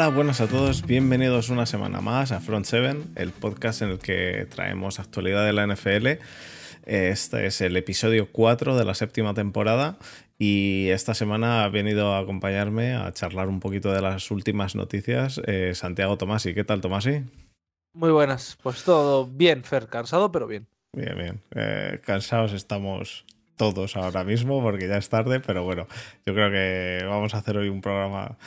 Hola, buenas a todos, bienvenidos una semana más a Front 7, el podcast en el que traemos actualidad de la NFL. Este es el episodio 4 de la séptima temporada y esta semana ha venido a acompañarme a charlar un poquito de las últimas noticias eh, Santiago Tomasi. ¿Qué tal, Tomasi? Muy buenas, pues todo bien, Fer, cansado pero bien. Bien, bien. Eh, cansados estamos todos ahora mismo porque ya es tarde, pero bueno, yo creo que vamos a hacer hoy un programa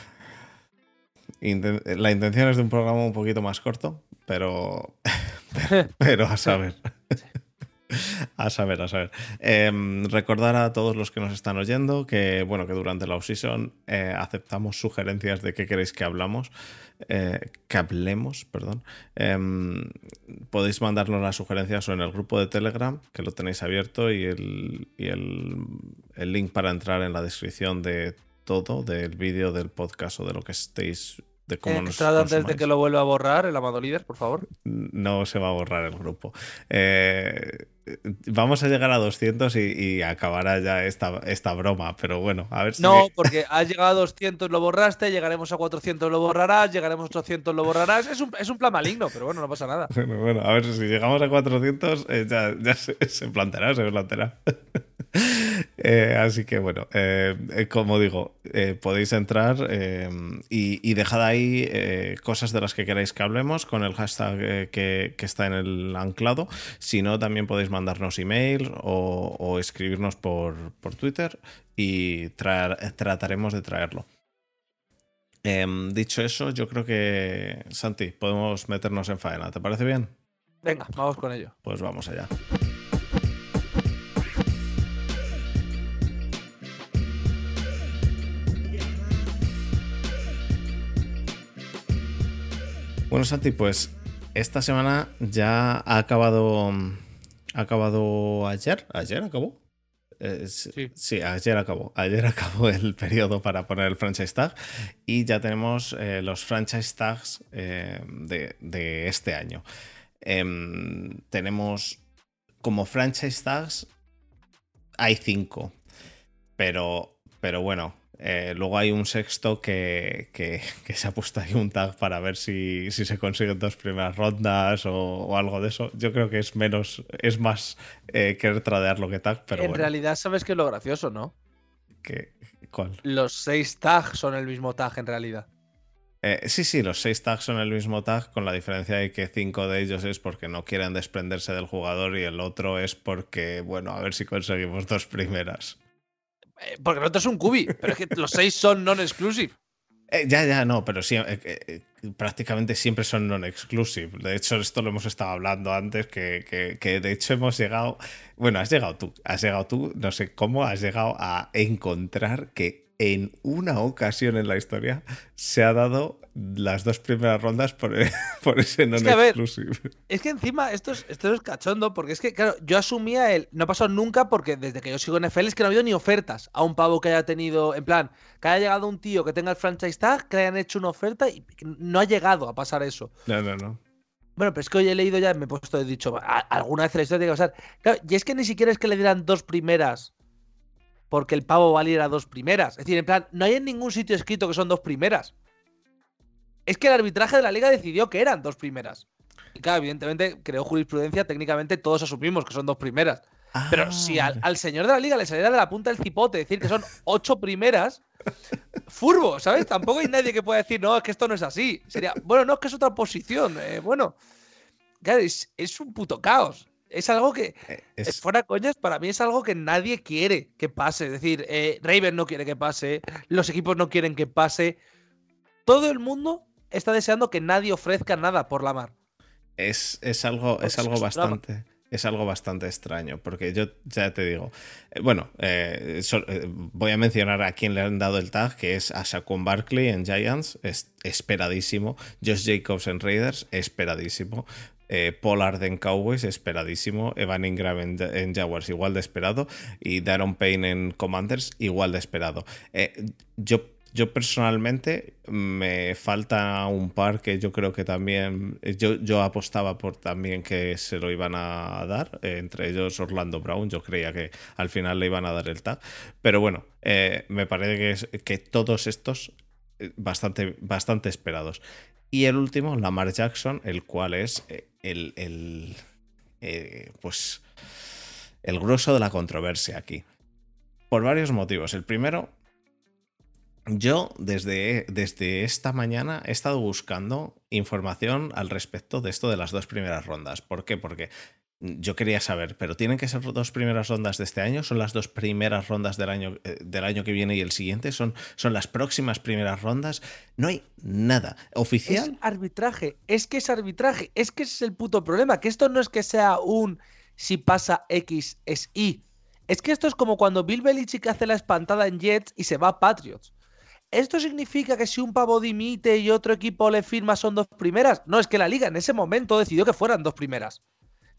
la intención es de un programa un poquito más corto, pero, pero, a saber. A saber, a saber. Em, recordar a todos los que nos están oyendo que, bueno, que durante la off-season eh, aceptamos sugerencias de qué queréis que hablamos, eh, que hablemos, perdón. Em, podéis mandarnos las sugerencias o en el grupo de Telegram, que lo tenéis abierto, y el, y el, el link para entrar en la descripción de todo, del vídeo, del podcast o de lo que estéis de cómo eh, antes de que lo vuelva a borrar el Amado Líder, por favor. No se va a borrar el grupo. Eh, vamos a llegar a 200 y, acabará ya esta, esta, broma, pero bueno, a ver si... No, porque has llegado a 200, lo borraste, llegaremos a 400, lo borrarás, llegaremos a 800, lo borrarás. Es un, es un plan maligno, pero bueno, no pasa nada. Bueno, bueno a ver si llegamos a 400, eh, ya, ya se, se, planteará, se planteará. Eh, así que bueno, eh, eh, como digo, podéis entrar y, y, dejad ahí cosas de las que queráis que hablemos con el hashtag que, está en el anclado. Si no, también podéis mandarnos email o, escribirnos por, Twitter y trataremos de traerlo. Em, dicho eso, yo creo que, Santi, podemos meternos en faena. ¿Te parece bien? Venga, vamos con ello. Pues vamos allá. Bueno, Santi, pues esta semana ya ha acabado. Ha acabado ayer. ¿Ayer acabó? Eh, sí. ayer acabó. Ayer acabó el periodo para poner el franchise tag y ya tenemos eh, los franchise tags eh, de, este año. Em, tenemos como franchise tags, hay cinco, pero, pero bueno, eh, luego hay un sexto que, se ha puesto ahí un tag para ver si, se consiguen dos primeras rondas o, algo de eso. Yo creo que es menos, es más eh, querer tradearlo que tag, pero En realidad, ¿sabes qué es lo gracioso, no? ¿Cuál? Los seis tags son el mismo tag en realidad. Eh, sí, sí, los seis tags son el mismo tag, con la diferencia de que cinco de ellos es porque no quieren desprenderse del jugador y el otro es porque, bueno, a ver si conseguimos dos primeras. Eh, porque el otro es un cubi, pero es que los seis son non-exclusive. Eh, ya, ya, no, pero sí, eh, prácticamente siempre son non-exclusive. De hecho, esto lo hemos estado hablando antes, que, que, de hecho hemos llegado, bueno, has llegado tú, has llegado tú, no sé cómo, has llegado a encontrar que en una ocasión en la historia se ha dado las dos primeras rondas por, por ese non exclusive. Es que encima esto es, esto es cachondo, porque es que, claro, yo asumía el. No ha pasado nunca, porque desde que yo sigo en NFL es que no ha habido ni ofertas a un pavo que haya tenido. En plan, que haya llegado un tío que tenga el franchise tag, que le hayan hecho una oferta y no ha llegado a pasar eso. No, no, no. Bueno, pero es que hoy he leído ya, me he puesto, he dicho, alguna vez la historia tiene que pasar. Claro, y es que ni siquiera es que le dieran dos primeras porque el pavo valiera dos primeras. Es decir, en plan, no hay en ningún sitio escrito que son dos primeras. Es que el arbitraje de la liga decidió que eran dos primeras. Y claro, evidentemente, creó jurisprudencia, técnicamente todos asumimos que son dos primeras. Pero si al, al, señor de la liga le saliera de la punta del cipote decir que son ocho primeras, furbo, ¿sabes? Tampoco hay nadie que pueda decir, no, es que esto no es así. Sería, bueno, no, es que es otra posición. Eh, bueno, claro, es, es, un puto caos. Es algo que, eh, es... fuera coñas, para mí es algo que nadie quiere que pase. Es decir, eh, Raven no quiere que pase, los equipos no quieren que pase. Todo el mundo está deseando que nadie ofrezca nada por la mar. Es, es algo, es algo bastante. Es algo bastante extraño, porque yo ya te digo, eh, bueno, voy a mencionar a quien le han dado el tag, que es a Saquon Barkley en Giants, es esperadísimo, Josh Jacobs en Raiders, esperadísimo, eh, Pollard en Cowboys, esperadísimo. Evan Ingram en, Jaguars, igual de esperado. Y Darren Payne en Commanders, igual de esperado. Eh, yo, yo personalmente me falta un par que yo creo que también. Yo, yo apostaba por también que se lo iban a dar. Eh, entre ellos Orlando Brown. Yo creía que al final le iban a dar el tag. Pero bueno, me parece que, que todos estos bastante, bastante esperados. Y el último, Lamar Jackson, el cual es el, el pues el grueso de la controversia aquí. Por varios motivos. El primero, yo desde, desde esta mañana he estado buscando información al respecto de esto de las dos primeras rondas. ¿Por qué? Porque yo quería saber, ¿pero tienen que ser dos primeras rondas de este año? ¿Son las dos primeras rondas del año, eh, del año que viene y el siguiente? ¿Son, ¿Son las próximas primeras rondas? No hay nada oficial. Es arbitraje, es que es arbitraje, es que ese es el puto problema, que esto no es que sea un si pasa X es Y. Es que esto es como cuando Bill Belichick hace la espantada en Jets y se va a Patriots. ¿Esto significa que si un pavo dimite y otro equipo le firma son dos primeras? No, es que la liga en ese momento decidió que fueran dos primeras.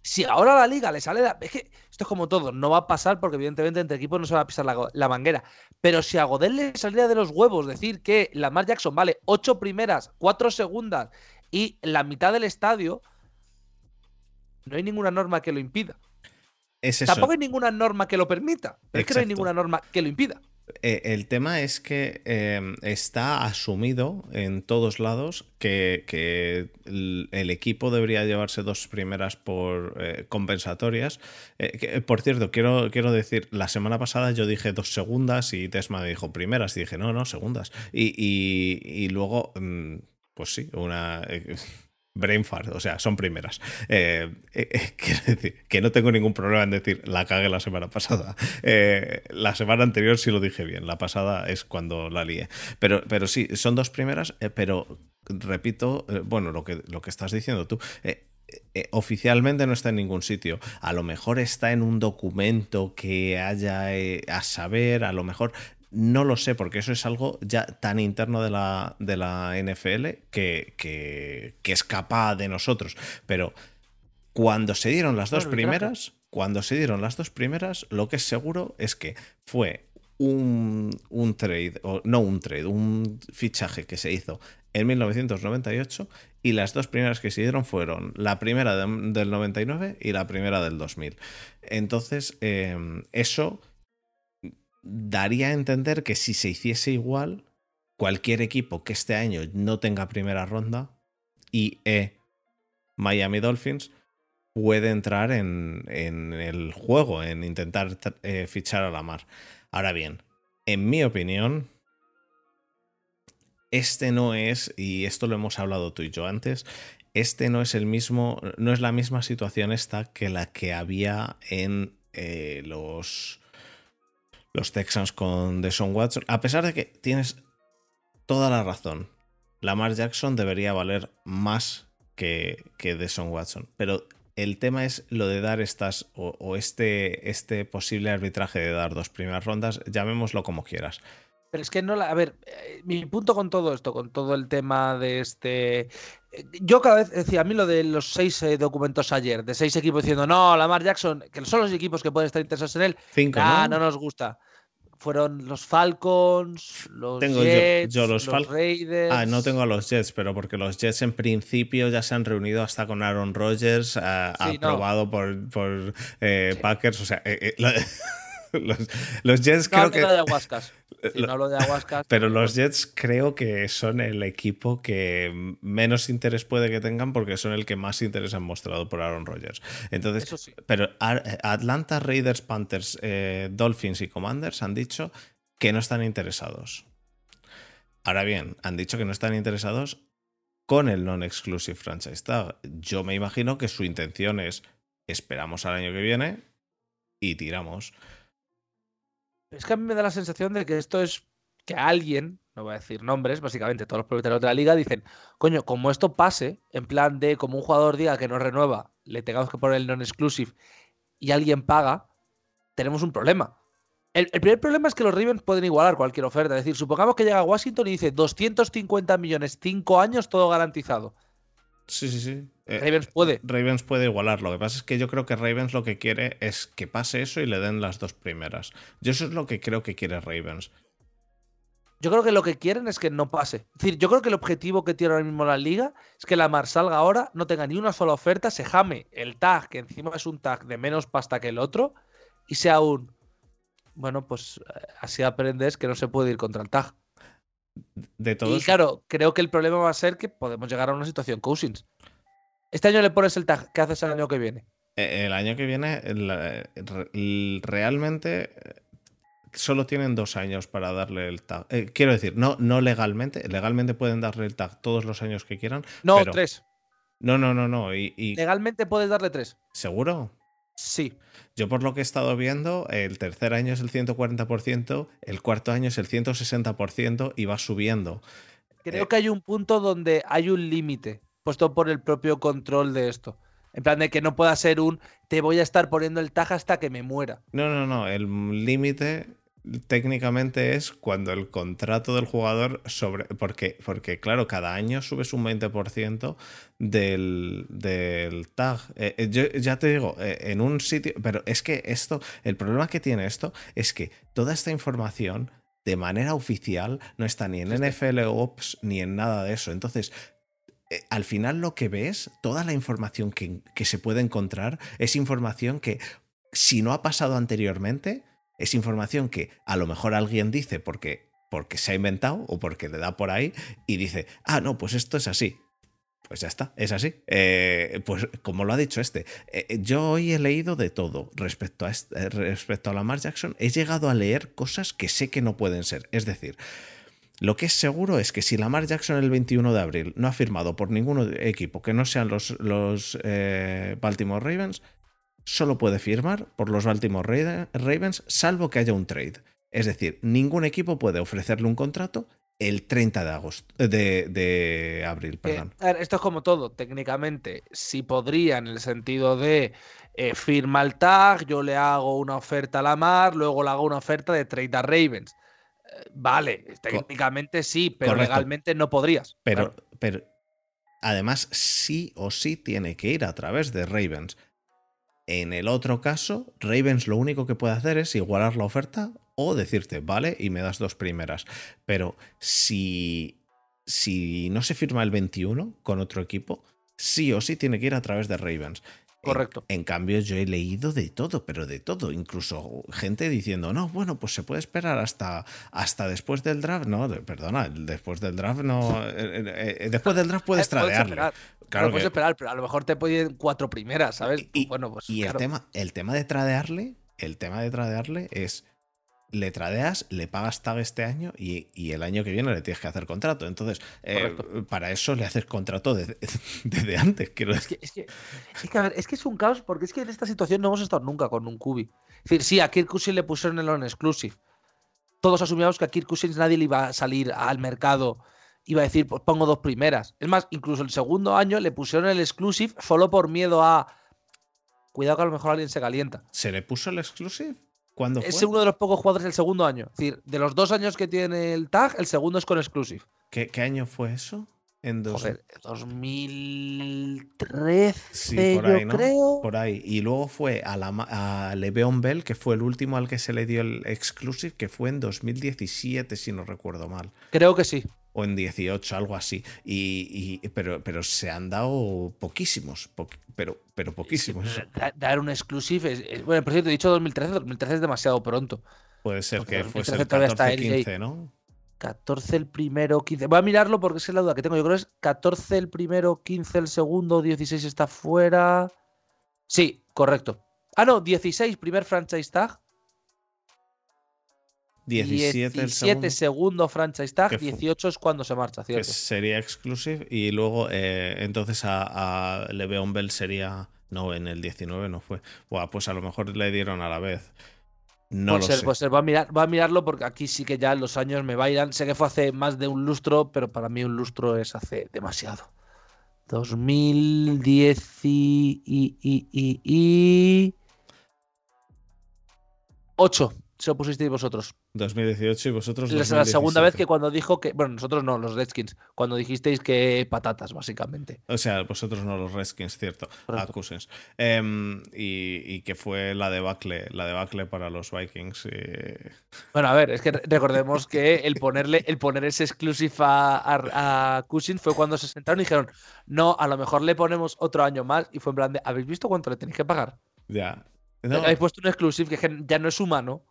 Si ahora la liga le sale... Es que esto es como todo, no va a pasar porque evidentemente entre equipos no se va a pisar la, manguera. Pero si a Godel le saliera de los huevos decir que Lamar Jackson vale ocho primeras, cuatro segundas y la mitad del estadio, no hay ninguna norma que lo impida. Tampoco hay ninguna norma que lo permita. es que no hay ninguna norma que lo impida. Eh, el tema es que em, está asumido en todos lados que, el, equipo debería llevarse dos primeras por eh, compensatorias. Eh, por cierto, quiero, quiero decir, la semana pasada yo dije dos segundas y Tesma me dijo primeras y dije no, no, segundas. Y, luego, mm, pues sí, una brain fart, o sea, son primeras. Eh, eh, eh, quiero decir, que no tengo ningún problema en decir la cagué la semana pasada. la semana anterior sí lo dije bien, la pasada es cuando la lié. Pero, pero sí, son dos primeras, pero repito, bueno, lo que, lo que estás diciendo tú. oficialmente no está en ningún sitio. A lo mejor está en un documento que haya a saber, a lo mejor no lo sé, porque eso es algo ya tan interno de la, de la NFL que, que, escapa de nosotros. Pero cuando se dieron las dos primeras, cuando se dieron las dos primeras, lo que es seguro es que fue un, trade, o no un trade, un fichaje que se hizo en 1998 y las dos primeras que se dieron fueron la primera del 99 y la primera del 2000. Entonces, eh, eso daría a entender que si se hiciese igual, cualquier equipo que este año no tenga primera ronda y e Miami Dolphins puede entrar en, el juego, en intentar eh, fichar a la mar. Ahora bien, en mi opinión, este no es, y esto lo hemos hablado tú y yo antes, este no es el mismo, no es la misma situación esta que la que había en eh, los los Texans con Deshaun Watson. A pesar de que tienes toda la razón, Lamar Jackson debería valer más que, que Deshaun Watson. Pero el tema es lo de dar estas o, este, este posible arbitraje de dar dos primeras rondas, llamémoslo como quieras. Pero es que no la. A ver, eh, mi punto con todo esto, con todo el tema de este. Eh, yo cada vez decía, a mí lo de los seis eh, documentos ayer, de seis equipos diciendo, no, Lamar Jackson, que son los equipos que pueden estar interesados en él. Cinco. ¿no? no nos gusta fueron los Falcons, los Jets, yo, los, Raiders. Ah, no tengo a los Jets, pero porque los Jets en principio ya se han reunido hasta con Aaron Rodgers, aprobado por, por Packers. O sea, los, Jets creo que. Pero los Jets creo que son el equipo que menos interés puede que tengan porque son el que más interés han mostrado por Aaron Rodgers. Entonces, pero Atlanta Raiders, Panthers, eh, Dolphins y Commanders han dicho que no están interesados. Ahora bien, han dicho que no están interesados con el non-exclusive franchise tag. Yo me imagino que su intención es esperamos al año que viene y tiramos. Es que a mí me da la sensación de que esto es que alguien, no voy a decir nombres, básicamente todos los propietarios de la liga dicen, coño, como esto pase, en plan de como un jugador diga que no renueva, le tengamos que poner el non-exclusive y alguien paga, tenemos un problema. El, primer problema es que los Ravens pueden igualar cualquier oferta. Es decir, supongamos que llega a Washington y dice 250 millones, 5 años, todo garantizado. Sí, sí, sí. Eh, Ravens puede. Ravens puede igualar. Lo que pasa es que yo creo que Ravens lo que quiere es que pase eso y le den las dos primeras. Yo eso es lo que creo que quiere Ravens. Yo creo que lo que quieren es que no pase. Es decir, yo creo que el objetivo que tiene ahora mismo la liga es que la Mar salga ahora, no tenga ni una sola oferta, se jame el tag, que encima es un tag de menos pasta que el otro, y sea un. Bueno, pues eh, así aprendes que no se puede ir contra el tag. De Y claro, creo que el problema va a ser que podemos llegar a una situación Cousins. Este año le pones el tag, ¿qué haces el año que viene? E, el año que viene, realmente solo tienen dos años para darle el tag. Eh, quiero decir, no, no legalmente. Legalmente pueden darle el tag todos los años que quieran. No, tres. No, no, no, no. Y, Legalmente puedes darle tres. ¿Seguro? Sí. Yo por lo que he estado viendo, el tercer año es el 140%, el cuarto año es el 160% y va subiendo. Creo eh, que hay un punto donde hay un límite puesto por el propio control de esto. En plan de que no pueda ser un te voy a estar poniendo el tag hasta que me muera. No, no, no. El límite técnicamente es cuando el contrato del jugador sobre. Porque, porque claro, cada año subes un 20% del, del tag. Eh, eh, yo ya te digo, eh, en un sitio. Pero es que esto. El problema que tiene esto es que toda esta información. De manera oficial no está ni en NFL Ops ni en nada de eso. Entonces, al final lo que ves, toda la información que, que, se puede encontrar es información que si no ha pasado anteriormente, es información que a lo mejor alguien dice porque, porque se ha inventado o porque le da por ahí y dice, ah, no, pues esto es así. Pues ya está, es así. Eh, pues como lo ha dicho este, eh, yo hoy he leído de todo respecto a, este, respecto a Lamar Jackson. He llegado a leer cosas que sé que no pueden ser. Es decir, lo que es seguro es que si Lamar Jackson el 21 de abril no ha firmado por ningún equipo que no sean los, los eh, Baltimore Ravens, solo puede firmar por los Baltimore Ravens salvo que haya un trade. Es decir, ningún equipo puede ofrecerle un contrato el 30 de agosto de, abril, perdón. esto es como todo, técnicamente, si podría en el sentido de eh, firma el tag, yo le hago una oferta a la mar, luego le hago una oferta de trade a Ravens. Eh, vale, técnicamente sí, pero legalmente no podrías. Pero, pero además sí o sí tiene que ir a través de Ravens. En el otro caso, Ravens lo único que puede hacer es igualar la oferta o decirte, vale, y me das dos primeras. Pero si, si no se firma el 21 con otro equipo, sí o sí tiene que ir a través de Ravens. Correcto. En, cambio, yo he leído de todo, pero de todo. Incluso gente diciendo, no, bueno, pues se puede esperar hasta, hasta después del draft. No, perdona, después del draft no. Eh, eh, eh, después del draft puedes tradearle. Claro, puedes esperar, pero a lo mejor te pueden cuatro primeras, ¿sabes? Y, bueno, pues, y el, tema, el tema de tradearle, el tema de tradearle es le tradeas, le pagas tag este año y, el año que viene le tienes que hacer contrato. Entonces, eh, para eso le haces contrato desde, antes. Quiero es, que, es, que, es, que, es un caos porque es que en esta situación no hemos estado nunca con un Kubi. Es decir, sí, a Kirk Cousins le pusieron el on-exclusive. Todos asumíamos que a Kirk Cousins nadie le iba a salir al mercado, iba a decir, pues pongo dos primeras. Es más, incluso el segundo año le pusieron el exclusive solo por miedo a... Cuidado que a lo mejor alguien se calienta. ¿Se le puso el exclusive? Es uno de los pocos jugadores del segundo año. Es decir, de los dos años que tiene el tag, el segundo es con exclusive. ¿Qué, año fue eso? En dos... Joder, 2013, sí, por ahí, yo creo. Por ahí. Y luego fue a, la, a Le'Veon Bell, que fue el último al que se le dio el exclusive, que fue en 2017, si no recuerdo mal. Creo que sí o en 18, algo así. Y, pero, pero se han dado poquísimos, pero, pero poquísimos. dar un exclusive. bueno, por cierto, he dicho 2013, 2013 es demasiado pronto. Puede ser que fuese el 14, 15, ¿no? 14 el primero, 15. Voy a mirarlo porque es la duda que tengo. Yo creo que es 14 el primero, 15 el segundo, 16 está fuera. Sí, correcto. Ah, no, 16 primer franchise tag, 17, el segundo. franchise tag, 18 es cuando se marcha, ¿cierto? sería exclusive y luego eh, entonces a, a Le'Veon Bell sería... No, en el 19 no fue. Buah, pues a lo mejor le dieron a la vez. No puede lo ser, sé. Puede ser. Va a, mirar, va a mirarlo porque aquí sí que ya los años me bailan. Sé que fue hace más de un lustro, pero para mí un lustro es hace demasiado. 2010 y, y, y, y 8 se lo pusisteis vosotros. 2018 y vosotros. Es la segunda vez que cuando dijo que. Bueno, nosotros no, los Redskins. Cuando dijisteis que patatas, básicamente. O sea, vosotros no, los Redskins, cierto. A em, y, que fue la debacle, la debacle para los Vikings. Bueno, a ver, es que recordemos que el ponerle, el poner ese exclusive a, a, Cousins fue cuando se sentaron y dijeron, no, a lo mejor le ponemos otro año más. Y fue en plan de, ¿habéis visto cuánto le tenéis que pagar? Ya. Habéis puesto un exclusive que ya no es humano.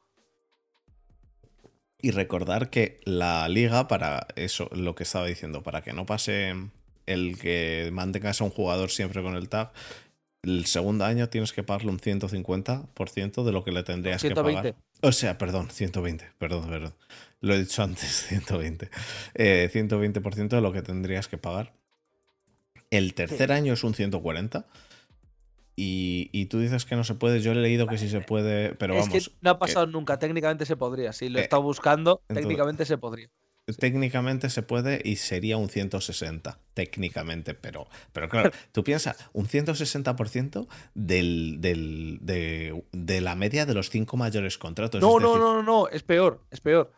Y recordar que la liga, para eso, lo que estaba diciendo, para que no pase el que mantengas a un jugador siempre con el tag, el segundo año tienes que pagarle un 150% de lo que le tendrías que pagar. O sea, perdón, 120, perdón, perdón. Lo he dicho antes, 120. 120% eh, de lo que tendrías que pagar. El tercer año es un 140. Y, tú dices que no se puede. Yo he leído que sí se puede, pero vamos. Que no ha pasado nunca. Técnicamente se podría. Si lo he eh, estado buscando, técnicamente se podría. Técnicamente se puede y sería un 160, técnicamente, pero, pero claro, tú piensas, un 160% del, del, de, la media de los cinco mayores contratos. No, no, no, no, no, es peor, es peor.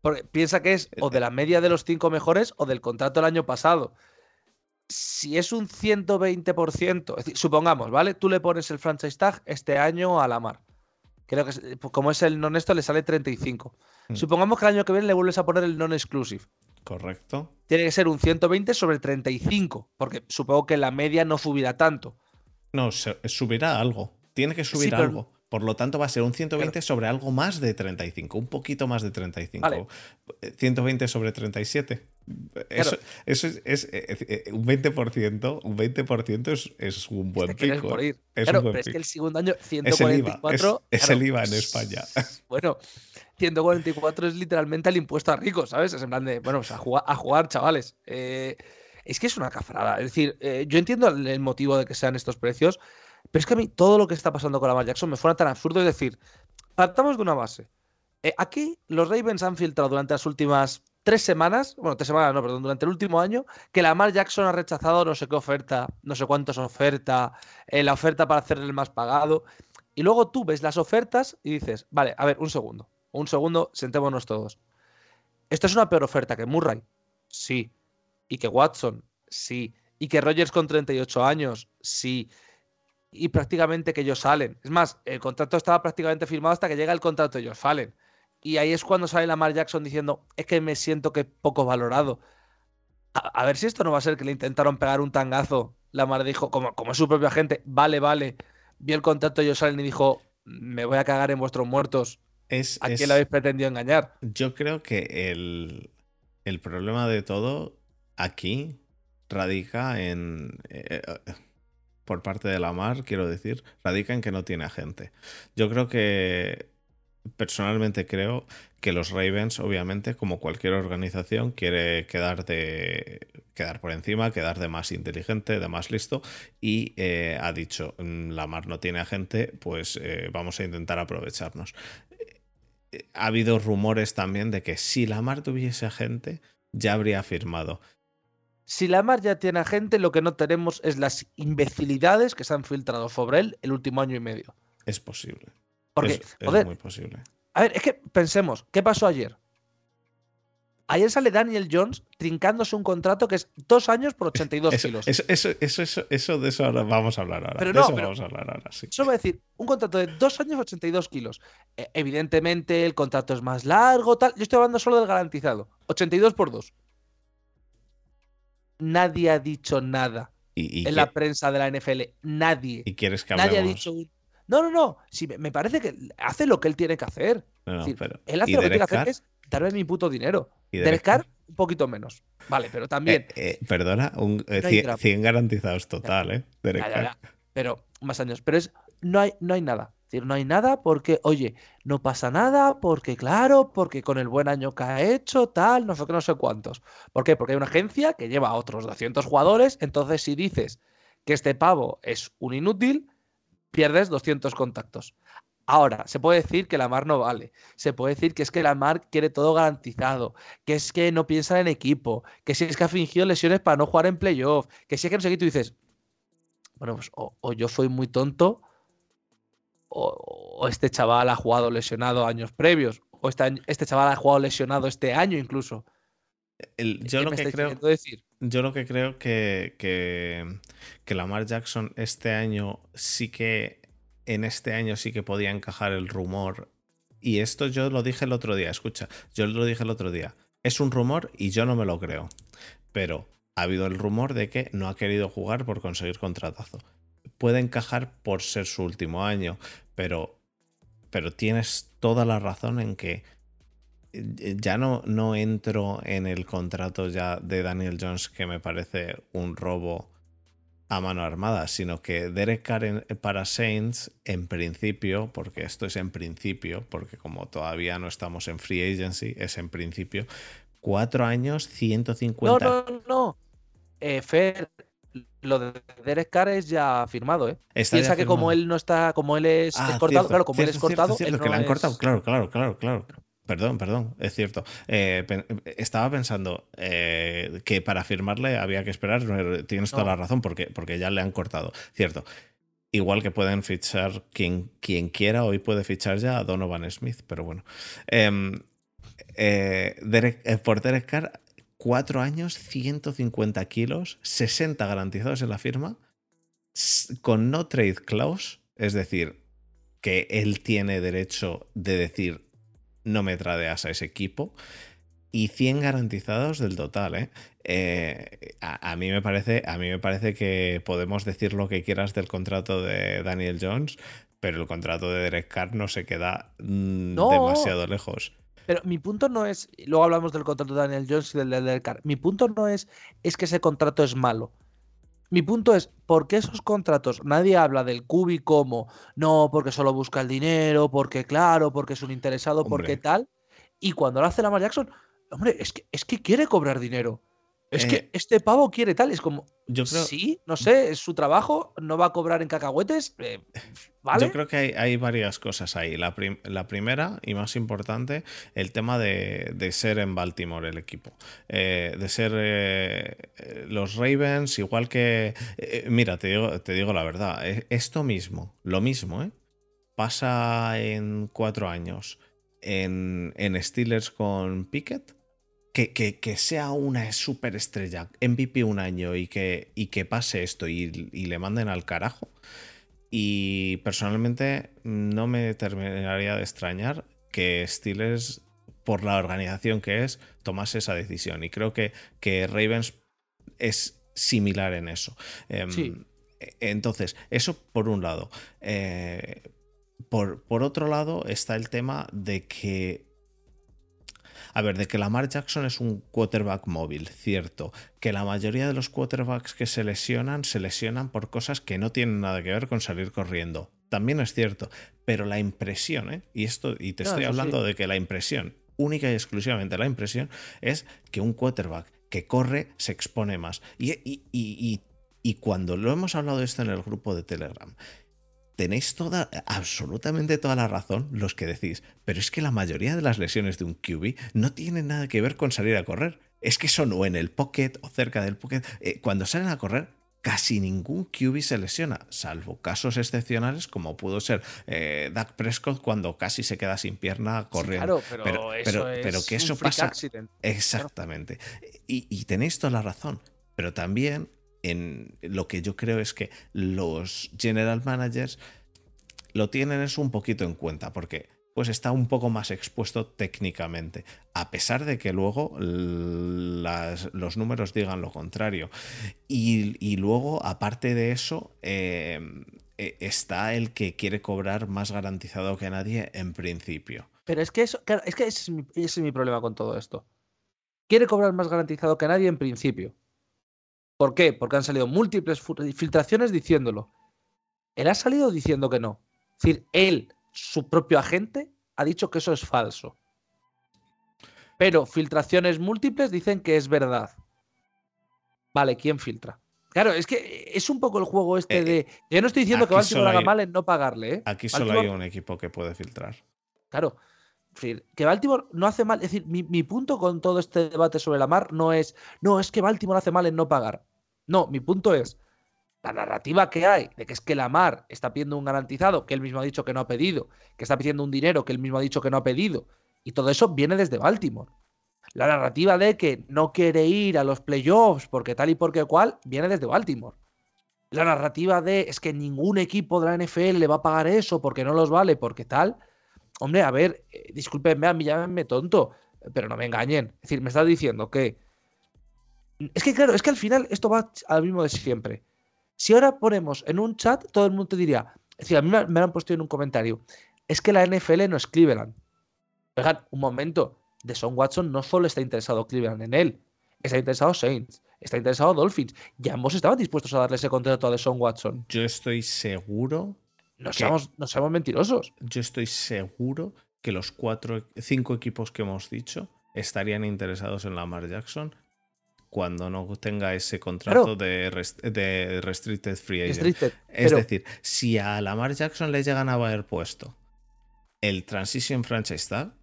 Porque piensa que es o de la media de los cinco mejores o del contrato del año pasado. Si es un 120%, es decir, supongamos, ¿vale? Tú le pones el franchise tag este año a la mar. Creo que como es el non esto le sale 35. Mm. Supongamos que el año que viene le vuelves a poner el non-exclusive. Correcto. Tiene que ser un 120 sobre 35, porque supongo que la media no subirá tanto. No, subirá algo. Tiene que subir algo. Por lo tanto, va a ser un 120 sobre algo más de 35, un poquito más de 35. 120 sobre 37. Eso, eso es, eh, eh, un 20%, un 20% es, es un buen pico. ¿eh? claro, pero es que el segundo año 144 es el IVA, en España. Bueno, 144 es literalmente el impuesto a ricos, ¿sabes? Es en plan de, bueno, pues a jugar, a jugar chavales. es que es una cafrada. Es decir, yo entiendo el motivo de que sean estos precios, pero es que a mí todo lo que está pasando con la Lamar Jackson me suena tan absurdo. Es decir, partamos de una base. Eh, aquí los Ravens han filtrado durante las últimas tres semanas, bueno, tres semanas no, perdón, durante el último año, que la Lamar Jackson ha rechazado no sé qué oferta, no sé cuántos oferta, eh, la oferta para hacerle el más pagado. Y luego tú ves las ofertas y dices, vale, a ver, un segundo, un segundo, sentémonos todos. ¿Esto es una peor oferta que Murray? Sí. ¿Y que Watson? Sí. ¿Y que Rogers con 38 años? Sí y prácticamente que ellos salen. Es más, el contrato estaba prácticamente firmado hasta que llega el contrato ellos salen. Y ahí es cuando sale Lamar Jackson diciendo, es que me siento que poco valorado. A, ver si esto no va a ser que le intentaron pegar un tangazo. Lamar dijo, como, como su propia gente, vale, vale. Vio el contrato ellos salen y dijo, me voy a cagar en vuestros muertos. Es, ¿A quién habéis pretendido engañar? Yo creo que el, el problema de todo aquí radica en... Eh, eh, por parte de la mar, quiero decir, radica en que no tiene agente. Yo creo que, personalmente creo que los Ravens, obviamente, como cualquier organización, quiere quedar, de, quedar por encima, quedar de más inteligente, de más listo, y eh, ha dicho, mm, la mar no tiene agente, pues eh, vamos a intentar aprovecharnos. Eh, ha habido rumores también de que si la mar tuviese agente, ya habría firmado. Si la mar ya tiene agente, lo que no tenemos es las imbecilidades que se han filtrado sobre él el último año y medio. Es posible. Porque, es, muy posible. A ver, es que pensemos, ¿qué pasó ayer? Ayer sale Daniel Jones trincándose un contrato que es dos años por 82 kilos. Eso, eso, eso, eso, de eso ahora vamos a hablar ahora. Pero no, eso vamos a hablar ahora, sí. Eso va a decir, un contrato de dos años 82 kilos. E, evidentemente, el contrato es más largo, tal. Yo estoy hablando solo del garantizado. 82 por 2 nadie ha dicho nada en la prensa de la NFL. Nadie. ¿Y quieres que Nadie ha dicho No, no, no. me parece que hace lo que él tiene que hacer. Él hace lo que tiene que hacer, que es darme mi puto dinero. ¿Y Derek un poquito menos. Vale, pero también. Eh, eh, perdona, un, 100, eh, garantizados total, ¿eh? pero más años. Pero es. No hay, no hay nada decir, no hay nada porque, oye, no pasa nada, porque claro, porque con el buen año que ha hecho, tal, no sé qué, no sé cuántos. ¿Por qué? Porque hay una agencia que lleva a otros 200 jugadores, entonces si dices que este pavo es un inútil, pierdes 200 contactos. Ahora, se puede decir que la mar no vale. Se puede decir que es que la mar quiere todo garantizado. Que es que no piensa en equipo. Que si es que ha fingido lesiones para no jugar en playoff. Que si es que no sé qué, tú dices. Bueno, pues o yo soy muy tonto o, este chaval ha jugado lesionado años previos, o este, este chaval ha jugado lesionado este año incluso. yo, lo que creo, decir? yo lo que creo que, que, que Lamar Jackson este año sí que en este año sí que podía encajar el rumor. Y esto yo lo dije el otro día, escucha, yo lo dije el otro día. Es un rumor y yo no me lo creo. Pero ha habido el rumor de que no ha querido jugar por conseguir contratazo puede encajar por ser su último año, pero, pero tienes toda la razón en que ya no, no entro en el contrato ya de Daniel Jones, que me parece un robo a mano armada, sino que Derek Carr para Saints, en principio, porque esto es en principio, porque como todavía no estamos en free agency, es en principio, cuatro años, 150. No, no, no. Eh, Fer, lo de Derek Carr es ya firmado, ¿eh? Piensa que como él no está, como él es, ah, cortado, claro, como él es cortado. que le han cortado, claro, claro, claro, claro. Perdón, perdón, es cierto. Eh, estaba pensando eh, que para firmarle había que esperar. Tienes toda la razón, porque, porque ya le han cortado. Cierto. Igual que pueden fichar quien, quien quiera, hoy puede fichar ya a Donovan Smith, pero bueno. Em, eh, Derek, por Derek Carr, cuatro años, 150 kilos, 60 garantizados en la firma, con no trade clause, es decir, que él tiene derecho de decir no me tradeas a ese equipo. Y 100 garantizados del total, ¿eh? eh a, mí me parece, a mí me parece que podemos decir lo que quieras del contrato de Daniel Jones, pero el contrato de Derek Carr no se queda mm, demasiado lejos. Pero mi punto no es, luego hablamos del contrato de Daniel Jones y del de Derek Carr. Mi punto no es, es que ese contrato es malo. Mi punto es, ¿por qué esos contratos? Nadie habla del Cubi como, no, porque solo busca el dinero, porque claro, porque es un interesado, porque tal. Y cuando lo hace Lamar Jackson, hombre, es que, es que quiere cobrar dinero. Es que eh, este pavo quiere tal, es como, yo creo, sí, no sé, es su trabajo, no va a cobrar en cacahuetes, eh, ¿vale? Yo creo que hay, varias cosas ahí. La, primera y más importante, el tema de, ser en Baltimore el equipo. Eh, de ser los Ravens, igual que... mira, te digo, te digo la verdad, esto mismo, lo mismo, ¿eh? Pasa en cuatro años en, en Steelers con Pickett que, sea una superestrella, MVP un año y que, y que pase esto y, le manden al carajo. Y personalmente no me terminaría de extrañar que Steelers, por la organización que es, tomase esa decisión. Y creo que, que Ravens es similar en eso. Em, entonces, eso por un lado. Eh, por, por otro lado está el tema de que a ver, de que Lamar Jackson es un quarterback móvil, cierto. Que la mayoría de los quarterbacks que se lesionan, se lesionan por cosas que no tienen nada que ver con salir corriendo. También es cierto. Pero la impresión, ¿eh? Y esto, y te estoy hablando de que la impresión, única y exclusivamente la impresión, es que un quarterback que corre se expone más. Y, y, y cuando lo hemos hablado de esto en el grupo de Telegram, tenéis toda, absolutamente toda la razón los que decís, pero es que la mayoría de las lesiones de un QB no tienen nada que ver con salir a correr. Es que son o en el pocket o cerca del pocket. Eh, cuando salen a correr, casi ningún QB se lesiona, salvo casos excepcionales como pudo ser eh, Doug Prescott cuando casi se queda sin pierna corriendo. claro, pero, eso pero, que eso pasa. Exactamente. y tenéis toda la razón. Pero también en lo que yo creo es que los general managers lo tienen eso un poquito en cuenta, porque pues está un poco más expuesto técnicamente, a pesar de que luego los números digan lo contrario. Y, luego, aparte de eso, em, e, está el que quiere cobrar más garantizado que nadie en principio. Pero es que eso, es que ese es mi problema con todo esto. Quiere cobrar más garantizado que nadie en principio. ¿Por qué? Porque han salido múltiples filtraciones diciéndolo. Él ha salido diciendo que no. Es decir, él, su propio agente, ha dicho que eso es falso. Pero filtraciones múltiples dicen que es verdad. Vale, ¿quién filtra? Claro, es que es un poco el juego este eh, de. Yo no estoy diciendo que Baltimore haga mal en no pagarle. ¿eh? Aquí solo hay un equipo que puede filtrar. Claro. Que Baltimore no hace mal. Es decir, mi, mi punto con todo este debate sobre la mar no es. No, es que Baltimore hace mal en no pagar. No, mi punto es, la narrativa que hay de que es que Lamar está pidiendo un garantizado que él mismo ha dicho que no ha pedido, que está pidiendo un dinero que él mismo ha dicho que no ha pedido, y todo eso viene desde Baltimore. La narrativa de que no quiere ir a los playoffs porque tal y porque cual viene desde Baltimore. La narrativa de es que ningún equipo de la NFL le va a pagar eso porque no los vale, porque tal. Hombre, a ver, eh, discúlpenme, a mí llámenme tonto, pero no me engañen. Es decir, me está diciendo que es que claro, es que al final esto va al mismo de siempre. Si ahora ponemos en un chat, todo el mundo te diría, es decir, a mí me, han puesto en un comentario, es que la NFL no es Cleveland. Oigan, un momento, de Son Watson no solo está interesado Cleveland en él, está interesado Saints, está interesado Dolphins. Y ambos estaban dispuestos a darle ese contrato a Son Watson. Yo estoy seguro. No seamos, no seamos mentirosos. Yo estoy seguro que los cuatro, cinco equipos que hemos dicho estarían interesados en Lamar Jackson cuando no tenga ese contrato de, de, Restricted Free Agent. es decir, si a Lamar Jackson le llegan a haber puesto el Transition Franchise Tag,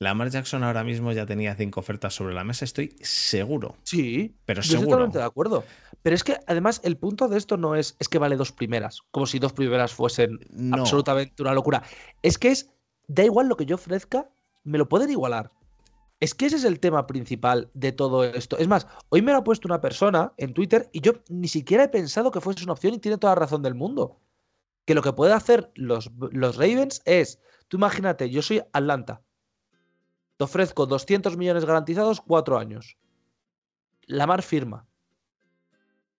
Lamar Jackson ahora mismo ya tenía cinco ofertas sobre la mesa, estoy seguro. Sí, pero yo Estoy totalmente de acuerdo. Pero es que además el punto de esto no es, es que vale dos primeras, como si dos primeras fuesen absolutamente una locura. Es que es, da igual lo que yo ofrezca, me lo pueden igualar. Es que ese es el tema principal de todo esto. Es más, hoy me lo ha puesto una persona en Twitter y yo ni siquiera he pensado que fuese una opción y tiene toda la razón del mundo. Que lo que puede hacer los, los Ravens es, tú imagínate, yo soy Atlanta. Te ofrezco 200 millones garantizados, cuatro años. Lamar firma.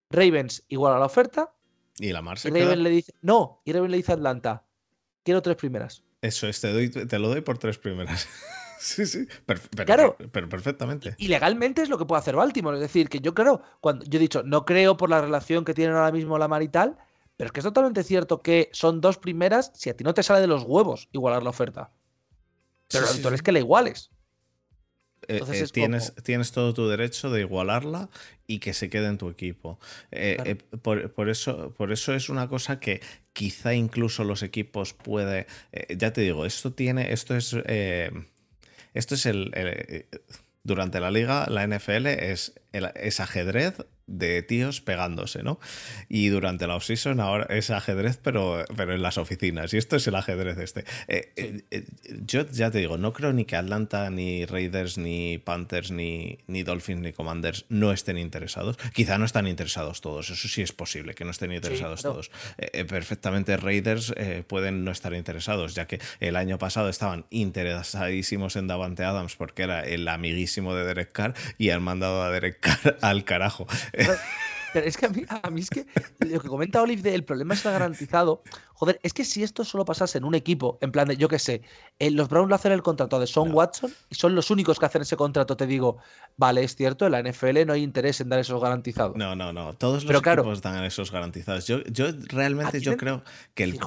Ravens igual a la oferta. Y Lamar se y Raven le dice, no, y Raven le dice a Atlanta, quiero tres primeras. Eso es, te, doy, te lo doy por tres primeras. Sí, sí, pero, claro, pero perfectamente. Y legalmente es lo que puede hacer Baltimore. Es decir, que yo creo, cuando yo he dicho, no creo por la relación que tienen ahora mismo la marital, pero es que es totalmente cierto que son dos primeras si a ti no te sale de los huevos igualar la oferta. Pero entonces es que la iguales. Eh, eh, tienes, tienes, todo tu derecho de igualarla y que se quede en tu equipo. Eh, por, eso, por eso es una cosa que quizá incluso los equipos puede. ya te digo, esto tiene. Esto es esto es el, durante la liga, la NFL es, es ajedrez de tíos pegándose, ¿no? Y durante la offseason ahora es ajedrez, pero, pero en las oficinas. Y esto es el ajedrez este. Eh, eh, eh, yo ya te digo, no creo ni que Atlanta, ni Raiders, ni Panthers, ni, ni Dolphins, ni Commanders no estén interesados. Quizá no están interesados todos, eso sí es posible, que no estén interesados todos. perfectamente Raiders pueden no estar interesados, ya que el año pasado estaban interesadísimos en Davante Adams porque era el amiguísimo de Derek Carr y han mandado a Derek Carr al carajo. Pero es que a mí, a mí es que lo que comenta Olive el problema está garantizado. Joder, es que si esto solo pasase en un equipo, en plan de, yo qué sé, eh, los Browns lo hacen el contrato de Son Watson y son los únicos que hacen ese contrato, te digo, vale, es cierto, en la NFL no hay interés en dar esos garantizados. No, no, no. Todos los equipos dan esos garantizados. Yo, yo realmente yo creo que el,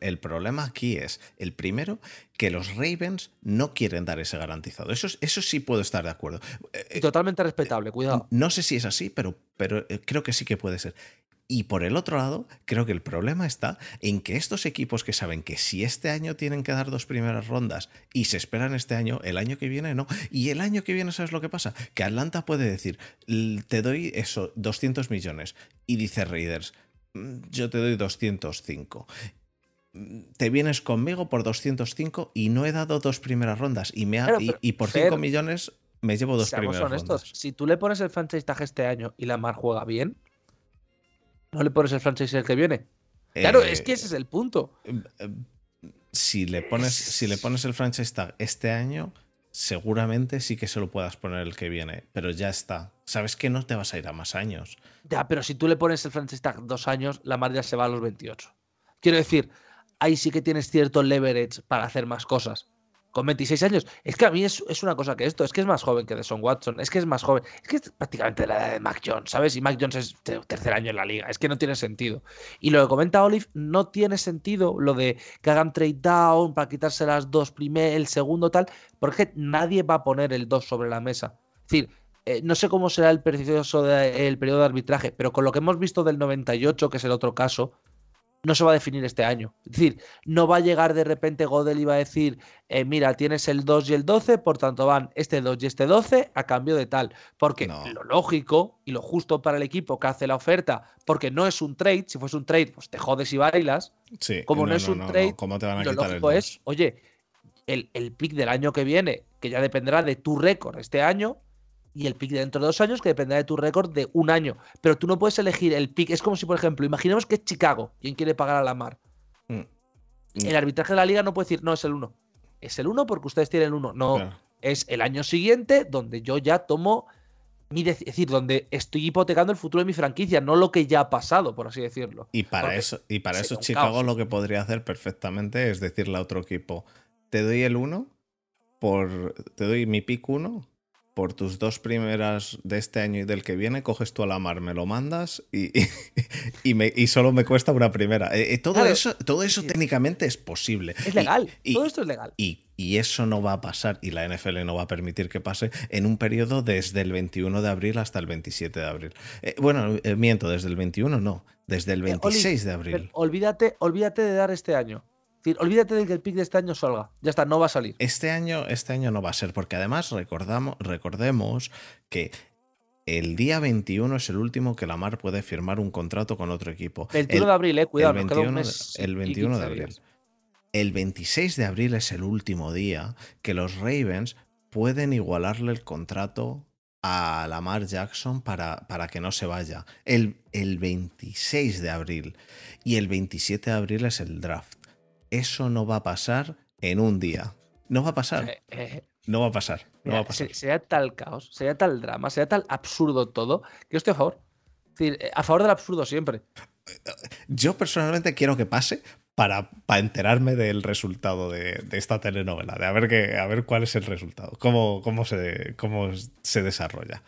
el problema aquí es, el primero, que los Ravens no quieren dar ese garantizado. Eso, eso sí puedo estar de acuerdo. Eh, eh, totalmente respetable, cuidado. No sé si es así, pero, pero creo que sí que puede ser. Y por el otro lado, creo que el problema está en que estos equipos que saben que si este año tienen que dar dos primeras rondas y se esperan este año, el año que viene no. Y el año que viene, ¿sabes lo que pasa? Que Atlanta puede decir, te doy eso, 200 millones. Y dice Raiders, mm, yo te doy 205 mm, te vienes conmigo por 205 y no he dado dos primeras rondas y, me y, por 5 millones me llevo dos primeras rondas. Si tú le pones el franchise tag este año y la Mar juega bien, ¿No le pones el franchise el que viene? Claro, es que ese es el punto. Eh, eh, si le pones, si le pones el franchise tag este año, seguramente sí que se lo puedas poner el que viene, pero ya está. Sabes que no te vas a ir a más años. Ya, pero si tú le pones el franchise tag dos años, la madre ya se va a los 28. Quiero decir, ahí sí que tienes cierto leverage para hacer más cosas con 26 años. Es que a mí es, una cosa que esto, es que es más joven que de Son Watson, es que es más joven, es que es prácticamente la edad de Mac Jones, ¿sabes? Y Mac Jones es tercer año en la liga, es que no tiene sentido. Y lo que comenta Olive, no tiene sentido lo de que hagan trade down para quitarse las dos primeras, el segundo tal, porque nadie va a poner el 2 sobre la mesa. Es decir, eh, no sé cómo será el precioso el periodo de arbitraje, pero con lo que hemos visto del 98, que es el otro caso, no se va a definir este año. Es decir, no va a llegar de repente Godel y va a decir, eh, mira, tienes el 2 y el 12, por tanto van este 2 y este 12 a cambio de tal. Porque lo lógico y lo justo para el equipo que hace la oferta, porque no es un trade, si fuese un trade, pues te jodes y bailas. Sí, como no, es un trade, ¿cómo te van a lo lógico es, oye, el, el pick del año que viene, que ya dependerá de tu récord este año, y el pick de dentro de dos años que dependerá de tu récord de un año. Pero tú no puedes elegir el pick. Es como si, por ejemplo, imaginemos que es Chicago, quien quiere pagar a la mar. Mm. El arbitraje de la liga no puede decir, no, es el 1. Es el 1 porque ustedes tienen el 1. No, es el año siguiente donde yo ya tomo mi es decir, donde estoy hipotecando el futuro de mi franquicia, no lo que ya ha pasado, por así decirlo. Y para eso, y para eso Chicago lo que podría hacer perfectamente es decirle a otro equipo, te doy el 1 por. Te doy mi pick 1 por tus dos primeras de este año y del que viene, coges tú a la mar, me lo mandas y, y, me, y solo me cuesta una primera. Eh, eh, todo, eso, todo eso técnicamente es posible. Es legal, todo esto es legal. Y, eso no va a pasar y la NFL no va a permitir que pase en un periodo desde el 21 de abril hasta el 27 de abril. Eh, bueno, miento, desde el 21 no, desde el 26 de abril. Olvídate, olvídate de dar este año olvídate de que el pick de este año salga. Ya está, no va a salir. Este año, este año no va a ser, porque además recordamos, recordemos que el día 21 es el último que Lamar puede firmar un contrato con otro equipo. 21 de abril, eh, cuidado. El 21, el 21 de abril. El 26 de abril es el último día que los Ravens pueden igualarle el contrato a Lamar Jackson para, para que no se vaya. El, el 26 de abril. Y el 27 de abril es el draft. Eso no va a pasar en un día. No va a pasar. Eh, eh, no va a pasar. No va a pasar. Sería tal caos, sería tal drama, sería tal absurdo todo, que yo estoy a favor. Es decir, eh, a favor del absurdo siempre. Yo personalmente quiero que pase para, para enterarme del resultado de, esta telenovela, de a ver, qué, a ver cuál es el resultado, cómo, cómo, se, cómo se desarrolla.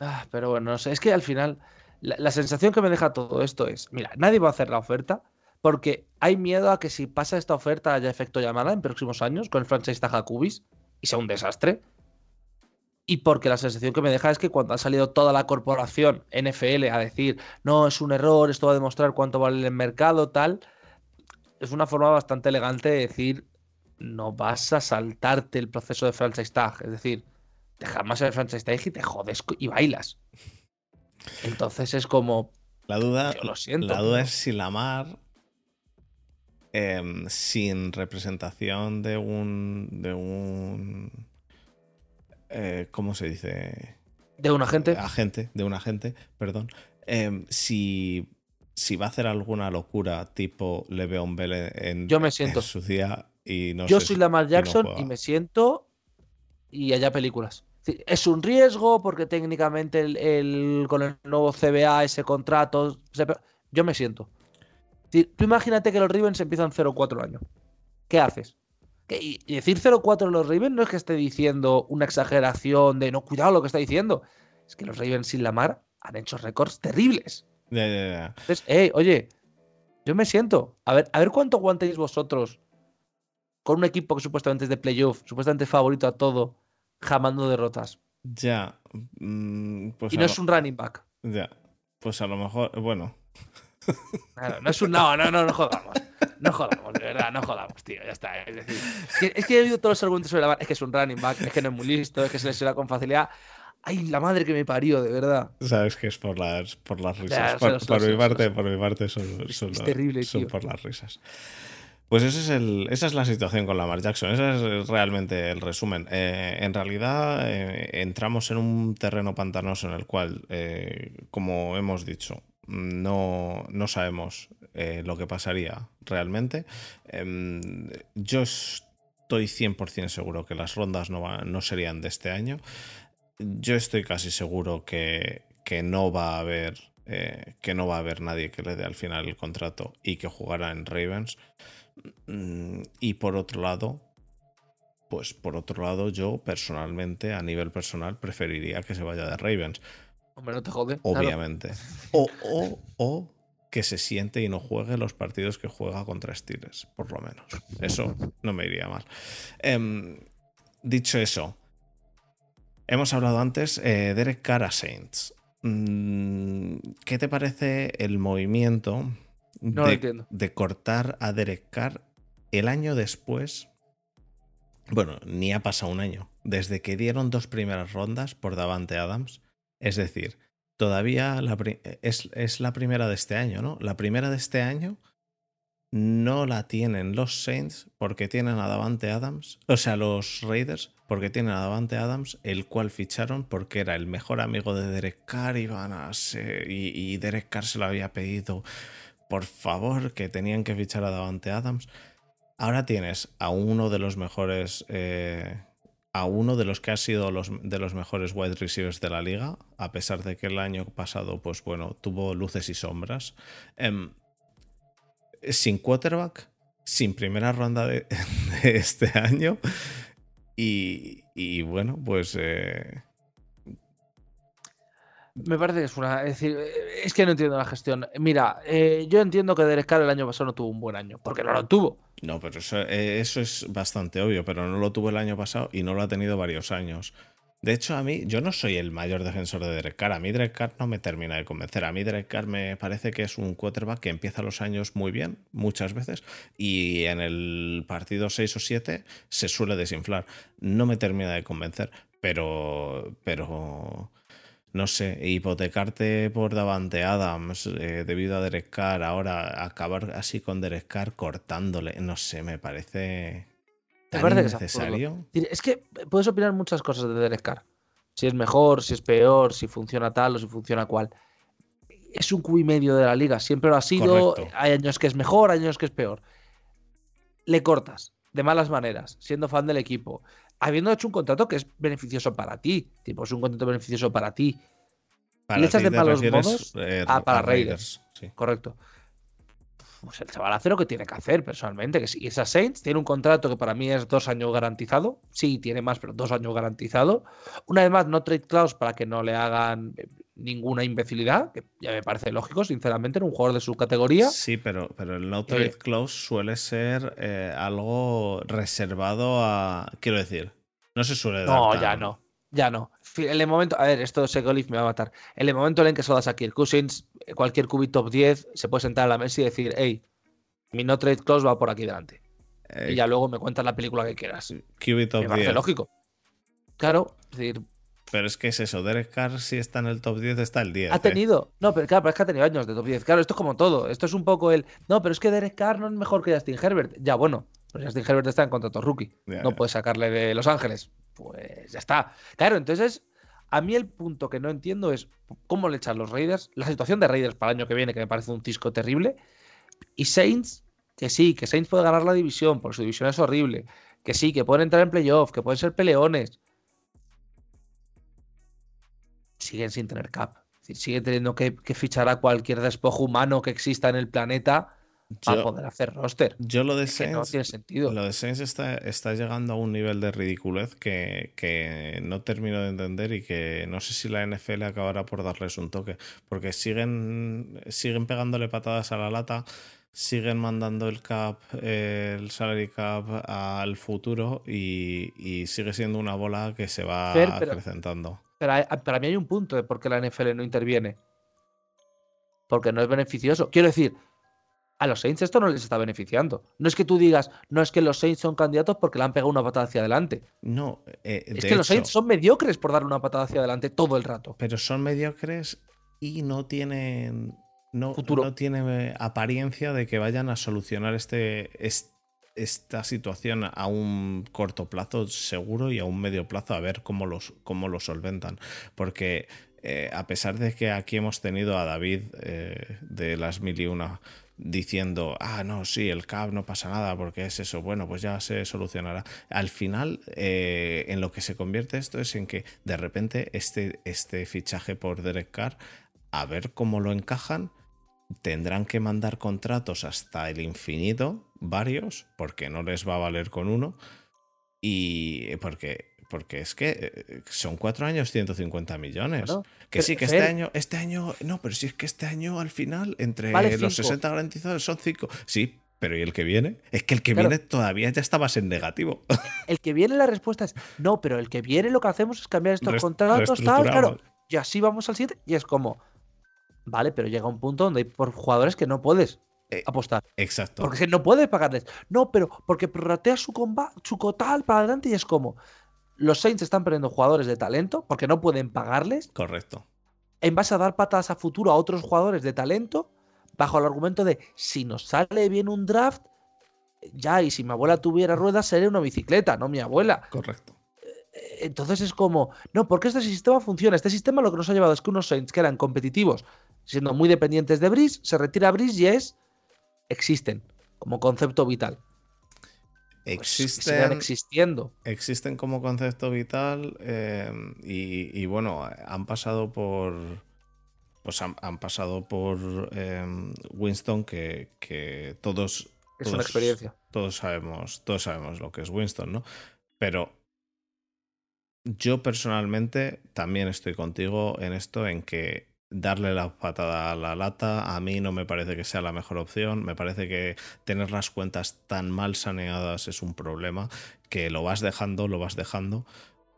Ah, pero bueno, no sé, es que al final la sensación que me deja todo esto es, mira, nadie va a hacer la oferta, porque hay miedo a que si pasa esta oferta haya efecto llamada en próximos años con el franchise Taja Cubis y sea un desastre. Y porque la sensación que me deja es que cuando ha salido toda la corporación NFL a decir, no, es un error, esto va a demostrar cuánto vale el mercado, tal, es una forma bastante elegante de decir, no vas a saltarte el proceso de franchise tag. Es decir, dejar más el franchise tag y te jodes y bailas. Entonces es como... La duda, lo siento, la duda es si la Em, sin representación de un. de un. Eh, ¿Cómo se dice? De un agente. Agente, de un agente, perdón. Em, si, si va a hacer alguna locura tipo Le'Veon Bell en, Yo me siento. su día y no Yo soy Lamar Jackson y, me siento y allá películas. Es un riesgo porque técnicamente el, con el nuevo CBA, ese contrato. Yo me siento. Tú imagínate que los Ravens empiezan 0-4 año. ¿Qué haces? Y decir 0-4 en los Ravens no es que esté diciendo una exageración de no, cuidado lo que está diciendo. Es que los Ravens sin la mar han hecho récords terribles. Entonces, hey, oye, yo me siento. A ver, a ver cuánto aguantáis vosotros con un equipo que supuestamente es de playoff, supuestamente favorito a todo, jamando derrotas. Ya. Mm, pues y no es un running back. Ya. Pues a lo mejor, bueno, no es un. No, no, no, no jodamos. No jodamos, de verdad, no jodamos, tío. Ya está. Es decir, es que, he oído todos los argumentos sobre la. Es que es un running back, es que no es muy listo, es que se lesiona con facilidad. Ay, la madre que me parió, de verdad. Sabes que es por las, por las risas. por, mi parte, por mi parte son, son, terrible, son por las risas. Pues ese es el, esa es la situación con Lamar Jackson. Ese es realmente el resumen. Eh, en realidad, eh, entramos en un terreno pantanoso en el cual, eh, como hemos dicho, no, no sabemos eh, lo que pasaría realmente. Em, yo estoy 100% seguro que las rondas no, no serían de este año. Yo estoy casi seguro que, que no va a haber eh, que no va a haber nadie que le dé al final el contrato y que jugará en Ravens. Mm, y por otro lado, pues por otro lado, yo personalmente, a nivel personal, preferiría que se vaya de Ravens. Hombre, no te jode. Obviamente. O, o, o, que se siente y no juegue los partidos que juega contra Steelers, por lo menos. Eso no me iría mal. Em, dicho eso, hemos hablado antes eh, Derek Carr a Saints. Mm, ¿Qué te parece el movimiento de, de, cortar a Derek Carr el año después? Bueno, ni ha pasado un año. Desde que dieron dos primeras rondas por Davante Adams es decir, todavía es, la primera de este año, ¿no? La primera de este año no la tienen los Saints porque tienen a Davante Adams, o sea, los Raiders porque tienen a Davante Adams, el cual ficharon porque era el mejor amigo de Derek Carr y, van a y, Derek Carr se lo había pedido, por favor, que tenían que fichar a Davante Adams. Ahora tienes a uno de los mejores eh, a uno de los que ha sido los, de los mejores wide receivers de la liga, a pesar de que el año pasado, pues bueno, tuvo luces y sombras. Em, sin quarterback, sin primera ronda de, este año. Y, bueno, pues... Eh, me parece que es una. Es decir, es que no entiendo la gestión. Mira, eh, yo entiendo que Derek Carr el año pasado no tuvo un buen año, porque no lo tuvo. No, pero eso, eh, eso es bastante obvio, pero no lo tuvo el año pasado y no lo ha tenido varios años. De hecho, a mí, yo no soy el mayor defensor de Derek Carr. A mí Derek Carr no me termina de convencer. A mí Derek Carr me parece que es un quarterback que empieza los años muy bien, muchas veces, y en el partido 6 o 7 se suele desinflar. No me termina de convencer, pero... pero no sé, hipotecarte por Davante Adams eh, debido a Derek Carr, ahora acabar así con Derek Carr cortándole, no sé, me parece tan innecesario. Es, que puedes opinar muchas cosas de Derek Carr. Si es mejor, si es peor, si funciona tal o si funciona cual. Es un y medio de la liga, siempre lo ha sido. Hay años que es mejor, hay años que es peor. Le cortas de malas maneras, siendo fan del equipo habiendo hecho un contrato que es beneficioso para ti, tipo, es un contrato beneficioso para ti. Para le echas de malos modos eh, ah, para Raiders. Correcto. Pues el chaval hace lo que tiene que hacer, personalmente. Que si esa Saints tiene un contrato que para mí es dos años garantizado. Sí, tiene más, pero dos años garantizado. Una vez más, no trade clause para que no le hagan eh, ninguna imbecilidad, que ya me parece lógico, sinceramente, en un jugador de su categoría. Sí, pero, pero el no trade clause suele ser eh, algo reservado a. Quiero decir, no se suele dar. No, ya no. Ya no. En el momento, a ver, esto Segolif me va a matar. En el momento en el que se lo das a Kirk Cousins, cualquier QB top 10 se puede sentar a la mesa y decir, hey, mi no trade clause va por aquí delante. y ya luego me cuentas la película que quieras. QB top me 10. lógico. Claro, es decir, pero es que es eso, Derek Carr si está en el top 10 está el 10. Ha ¿eh? tenido, no, pero claro, pero es que ha tenido años de top 10. Claro, esto es como todo. Esto es un poco el, no, pero es que Derek Carr no es mejor que Justin Herbert. Ya, bueno, pero Justin Herbert está en contrato rookie. no puedes sacarle de Los Ángeles. Pues ya está. Claro, entonces, a mí el punto que no entiendo es cómo le echan los Raiders, la situación de Raiders para el año que viene, que me parece un tisco terrible, y Saints, que sí, que Saints puede ganar la división, porque su división es horrible, que sí, que pueden entrar en playoff, que pueden ser peleones siguen sin tener cap. siguen teniendo que, fichar a cualquier despojo humano que exista en el planeta para poder hacer roster. Yo lo de Saints, no tiene sentido. Lo de Saints está, está, llegando a un nivel de ridiculez que, que, no termino de entender y que no sé si la NFL acabará por darles un toque. Porque siguen, siguen pegándole patadas a la lata siguen mandando el cap, el salary cap al futuro y, sigue siendo una bola que se va acrecentando. Pero para mí hay un punto de por qué la NFL no interviene. Porque no es beneficioso. Quiero decir, a los Saints esto no les está beneficiando. No es que tú digas, no es que los Saints son candidatos porque le han pegado una patada hacia adelante. No, eh, es que los Saints son mediocres por darle una patada hacia adelante todo el rato. Pero son mediocres y no tienen no, no tiene eh, apariencia de que vayan a solucionar este, esta situación a un corto plazo seguro y a un medio plazo a ver cómo, los, cómo lo solventan. Porque eh, a pesar de que aquí hemos tenido a David eh, de las mil y una diciendo, ah, no, sí, el CAP no pasa nada porque es eso, bueno, pues ya se solucionará. Al final, en lo que se convierte esto es en que de repente este, este fichaje por Derek Carr, a ver cómo lo encajan, tendrán que mandar contratos hasta el infinito, varios, porque no les va a valer con uno. Y porque, porque es que eh, son cuatro años 150 millones. que sí, que este año, este año, no, pero si es que este año al final, entre los 60 garantizados son cinco. Sí, pero ¿y el que viene? Es que el que viene todavía ya está más en negativo. El que viene la respuesta es no, pero el que viene lo que hacemos es cambiar estos contratos, tal, claro. Y así vamos al siguiente. Y es como, Vale, pero llega un punto donde hay por jugadores que no puedes eh, apostar. Exacto. Porque no puedes pagarles. No, pero porque prorratea su, su cotal para adelante y es como. Los Saints están perdiendo jugadores de talento porque no pueden pagarles. Correcto. En base a dar patadas a futuro a otros jugadores de talento, bajo el argumento de si nos sale bien un draft, ya, y si mi abuela tuviera ruedas, sería una bicicleta, no mi abuela. Correcto. Eh, entonces es como, no, porque este sistema funciona. Este sistema lo que nos ha llevado es que unos Saints que eran competitivos siendo muy dependientes de Brice, se retira Brice y es. existen como concepto vital. Pues existen, existiendo. Existen como concepto vital eh, y, bueno, han pasado por. Pues han, pasado por eh, Winston que, que todos Es una experiencia. Todos sabemos, todos sabemos lo que es Winston, ¿no? Pero yo personalmente también estoy contigo en esto, en que darle la patada a la lata a mí no me parece que sea la mejor opción. Me parece que tener las cuentas tan mal saneadas es un problema, que lo vas dejando, lo vas dejando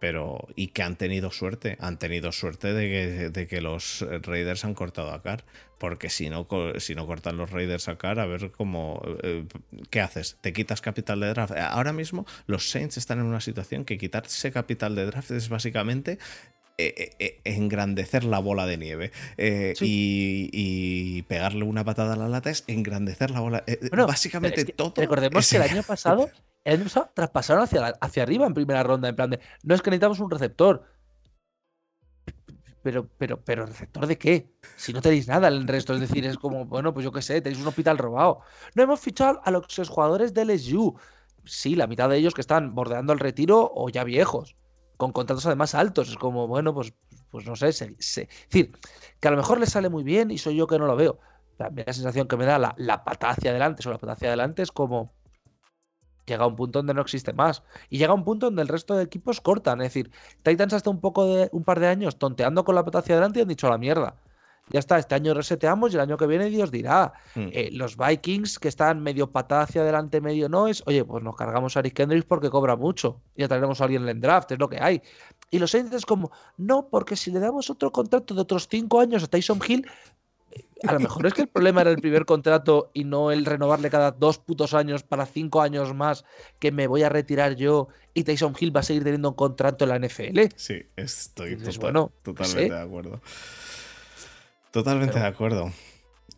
pero y que han tenido suerte, han tenido suerte de que, los Raiders han cortado a Car, porque si no, si no cortan los Raiders a Car, a ver cómo, eh, ¿qué haces? ¿Te quitas capital de draft? Ahora mismo los Saints están en una situación que quitarse capital de draft es básicamente eh, eh, engrandecer la bola de nieve y, pegarle una patada a la lata es engrandecer la bola. básicamente todo. Recordemos que el año pasado el año traspasaron hacia, hacia arriba en primera ronda, en plan de, no es que necesitamos un receptor. Pero, pero, pero, ¿receptor de qué? Si no tenéis nada en el resto, es decir, es como, bueno, pues yo qué sé, tenéis un hospital robado. No hemos fichado a los jugadores del LSU. Sí, la mitad de ellos que están bordeando el retiro o ya viejos, con contratos además altos. Es como, bueno, pues, pues no sé, es decir, que a lo mejor les sale muy bien y soy yo que no lo veo. La, sensación que me da la, la hacia adelante, sobre la pata hacia adelante, es como, llega a un punto donde no existe más. Y llega a un punto donde el resto de equipos cortan. Es decir, Titans hasta un poco de un par de años tonteando con la pata hacia adelante y han dicho a la mierda. Ya está, este año reseteamos y el año que viene Dios dirá. Hmm. Eh, los Vikings que están medio patada hacia adelante, medio no, es, oye, pues nos cargamos a Eric Kendricks porque cobra mucho. Y ya traeremos a alguien en el draft, es lo que hay. Y los Saints es como, no, porque si le damos otro contrato de otros cinco años a Tyson Hill, a lo mejor es que el problema era el primer contrato y no el renovarle cada dos putos años para cinco años más que me voy a retirar yo y Tyson Hill va a seguir teniendo un contrato en la NFL. Sí, estoy totalmente de acuerdo. Totalmente de acuerdo.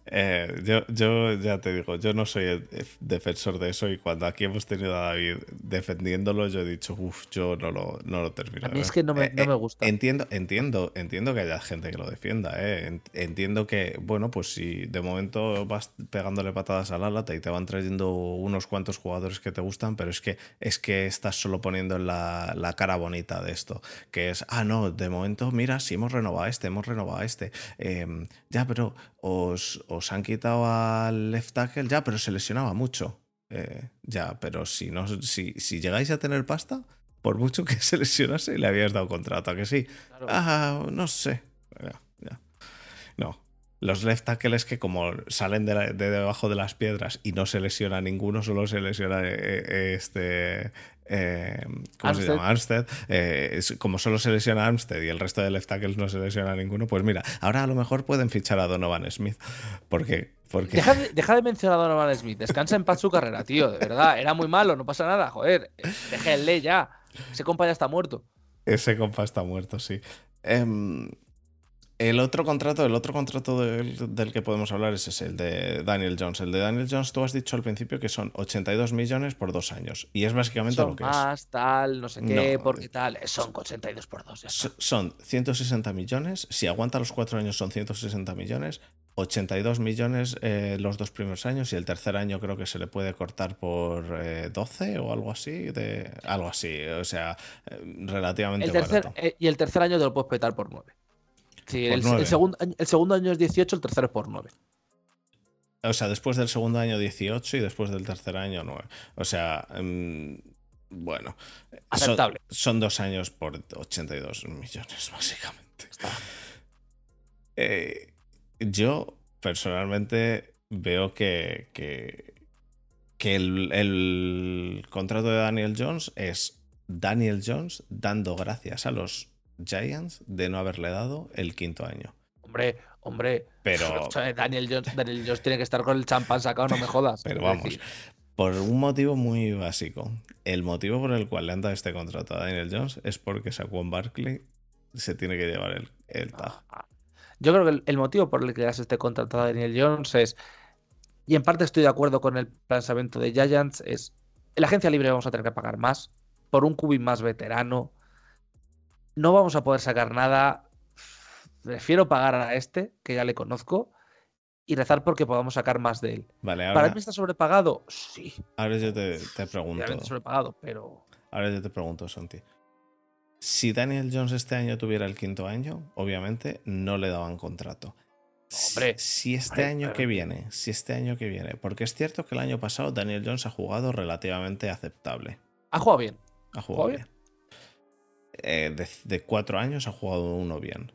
Eh, yo, yo ya te digo, yo no soy el defensor de eso y cuando aquí hemos tenido a David defendiéndolo, yo he dicho, uff, yo no lo, no lo termino. A mí es que no me, no me eh, gusta. Entiendo, entiendo, entiendo que haya gente que lo defienda. Eh. Entiendo que, bueno, pues si de momento vas pegándole patadas a la lata y te van trayendo unos cuantos jugadores que te gustan, pero es que, es que estás solo poniendo la, la cara bonita de esto, que es, ah, no, de momento, mira, si hemos renovado a este, hemos renovado a este. Ya, pero os os han quitado al left tackle, ya, pero se lesionaba mucho. Eh, ya, pero si, no, si, si, llegáis a tener pasta, por mucho que se lesionase, le habías dado contrato, ¿a que sí? Ah, no sé. No. Los left tackles que como salen de, debajo de las piedras y no se lesiona ninguno, solo se lesiona eh, eh, este eh, ¿cómo se llama? Armstead. Eh, como solo se lesiona Armstead y el resto de left tackles no se lesiona ninguno, pues mira, ahora a lo mejor pueden fichar a Donovan Smith. Porque. porque... Deja, de, mencionar a Donovan Smith. Descansa en paz su carrera, tío. De verdad, era muy malo, no pasa nada. Joder, déjenle ya. Ese compa ya está muerto. Ese compa está muerto, sí. Em, el otro contrato, el otro contrato del, que podemos hablar es ese, el de Daniel Jones. El de Daniel Jones, tú has dicho al principio que son 82 millones por dos años. Y es básicamente lo que es. Más, tal, no sé qué, porque tal. Son 82 por dos. Son 160 millones. Si aguanta los cuatro años, son 160 millones. 82 millones eh, los dos primeros años y el tercer año creo que se le puede cortar por 12 eh, o algo así, de algo así, o sea, eh, relativamente el y el tercer año te lo puedes petar por 9 el, segundo, el segundo año es 18, el tercero es por 9. O sea, después del segundo año 18 y después del tercer año 9. O sea, em, bueno. Aceptable. Son, dos años por 82 millones, básicamente. Eh, yo, personalmente, veo que, que, que el, el contrato de Daniel Jones es Daniel Jones dando gracias a los Giants de no haberle dado el quinto año. Hombre, hombre. Pero. Daniel Jones, tiene que estar con el champán sacado, no me jodas. Pero vamos. Por un motivo muy básico. El motivo por el cual le han dado este contrato a Daniel Jones es porque Saquon Barkley se tiene que llevar el, el tag. Ah, yo creo que el, motivo por el que le das este contrato a Daniel Jones es. Y en parte estoy de acuerdo con el pensamiento de Giants, es. En la agencia libre vamos a tener que pagar más. Por un cubi más veterano no vamos a poder sacar nada. Prefiero pagar a este, que ya le conozco, y rezar porque podamos sacar más de él. Vale, ¿Para mí está sobrepagado? Sí. Ahora yo te, pregunto. sobrepagado, pero. Ahora yo te pregunto, Santi. Si Daniel Jones este año tuviera el quinto año, obviamente no le daban contrato. hombre. Si, este año que viene, si este año que viene, porque es cierto que el año pasado Daniel Jones ha jugado relativamente aceptable. Ha jugado bien. Ha jugado bien. Eh, de, cuatro años ha jugado uno bien.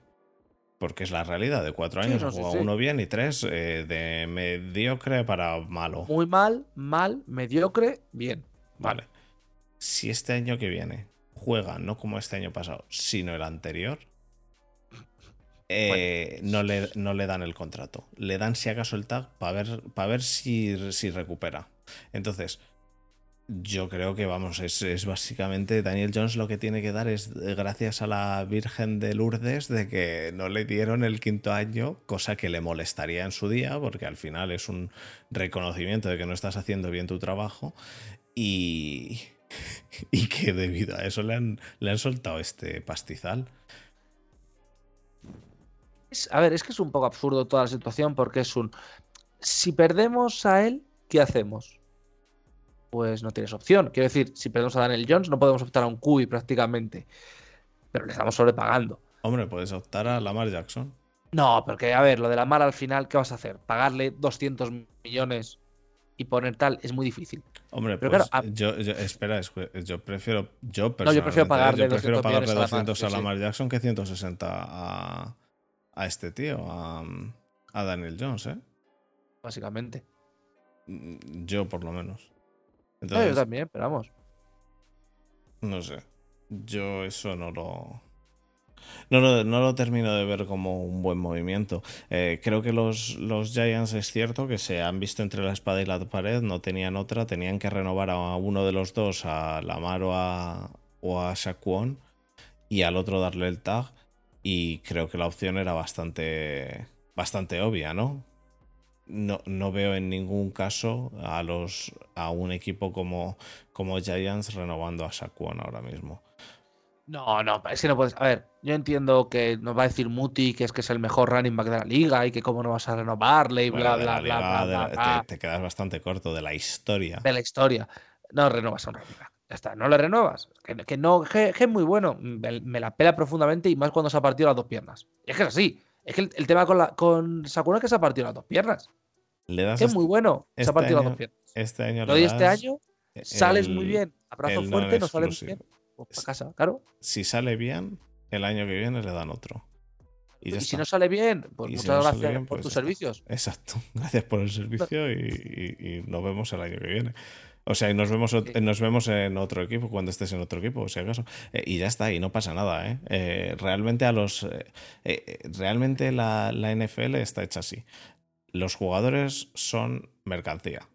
Porque es la realidad, de cuatro años ha jugado uno bien y tres eh, de mediocre para malo. Muy mal, mal, mediocre, bien. Vale. Si este año que viene juega, no como este año pasado, sino el anterior, eh, no, le, no, le, dan el contrato. Le dan si acaso el tag para ver, para ver si, si recupera. Entonces, yo creo que, vamos, es, básicamente Daniel Jones lo que tiene que dar es eh, gracias a la Virgen de Lourdes de que no le dieron el quinto año, cosa que le molestaría en su día, porque al final es un reconocimiento de que no estás haciendo bien tu trabajo y, y que debido a eso le han, le han soltado este pastizal. a ver, es que es un poco absurdo toda la situación porque es un... Si perdemos a él, ¿qué hacemos? Pues no tienes opción. Quiero decir, si perdemos a Daniel Jones, no podemos optar a un QI prácticamente. Pero le estamos sobrepagando. Hombre, puedes optar a Lamar Jackson. No, porque a ver, lo de Lamar al final, ¿qué vas a hacer? ¿Pagarle 200 millones y poner tal? Es muy difícil. Hombre, pero pues yo, espera, yo prefiero, yo no, yo prefiero pagarle, 200, pagarle 200 a Lamar, Jackson que 160 a, a este tío, a, a Daniel Jones, ¿eh? Básicamente. Mm, yo, por lo menos yo también, pero vamos. No sé. Yo eso no lo. No, no, no, lo termino de ver como un buen movimiento. Eh, creo que los, los, Giants es cierto que se han visto entre la espada y la pared, no tenían otra, tenían que renovar a uno de los dos, a Lamar o a, o a Shaquon, y al otro darle el tag. Y creo que la opción era bastante, bastante obvia, ¿no? No, no, veo en ningún caso a los a un equipo como, como Giants renovando a Saquon ahora mismo. No, no, es que no puedes. A ver, yo entiendo que nos va a decir Muti que es que es el mejor running back de la liga y que cómo no vas a renovarle y bla, bla, bla, Te, quedas bastante corto de la historia. De la historia. No renovas a un running back. Ya está, no le renovas. Que, no, que, es muy bueno. Me, la pela profundamente y más cuando se ha partido las dos piernas. es que es así. Es que el, tema con, la, con Sakura es que se ha partido las dos piernas es muy bueno. se ha este partido dos piernas. Este año Lo este año sales muy bien. Abrazo fuerte, no, sales bien. Pues casa, claro. Si sale bien, el año que viene le dan otro. Y, si no sale bien, pues muchas gracias por pues tus servicios. Exacto. Gracias por el servicio y, nos vemos el año que viene. O sea, y nos vemos, nos vemos en otro equipo cuando estés en otro equipo, si acaso. Eh, y ya está, y no pasa nada, ¿eh? eh realmente a los. Eh, realmente la, la, NFL está hecha así los jugadores son mercancía.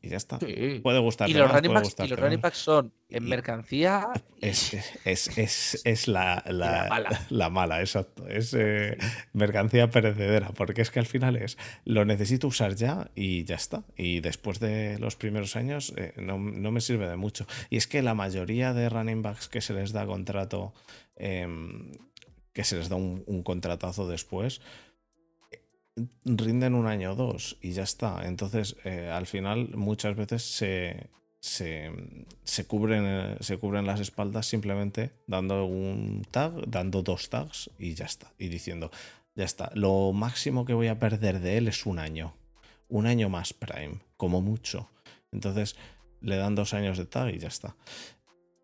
Y ya está. Puede gustar. Y los, running, backs, y los running backs son en mercancía. Es, es, la, la, mala. exacto. Es eh, mercancía perecedera. Porque es que al final es lo necesito usar ya y ya está. Y después de los primeros años eh, no, me sirve de mucho. Y es que la mayoría de running backs que se les da contrato, em, que se les da un contratazo después, rinden un año o dos y ya está. Entonces, eh, al final, muchas veces se, se, cubren, eh, se cubren las espaldas simplemente dando un tag, dando dos tags y ya está. Y diciendo, ya está. Lo máximo que voy a perder de él es un año. Un año más Prime, como mucho. Entonces, le dan dos años de tag y ya está.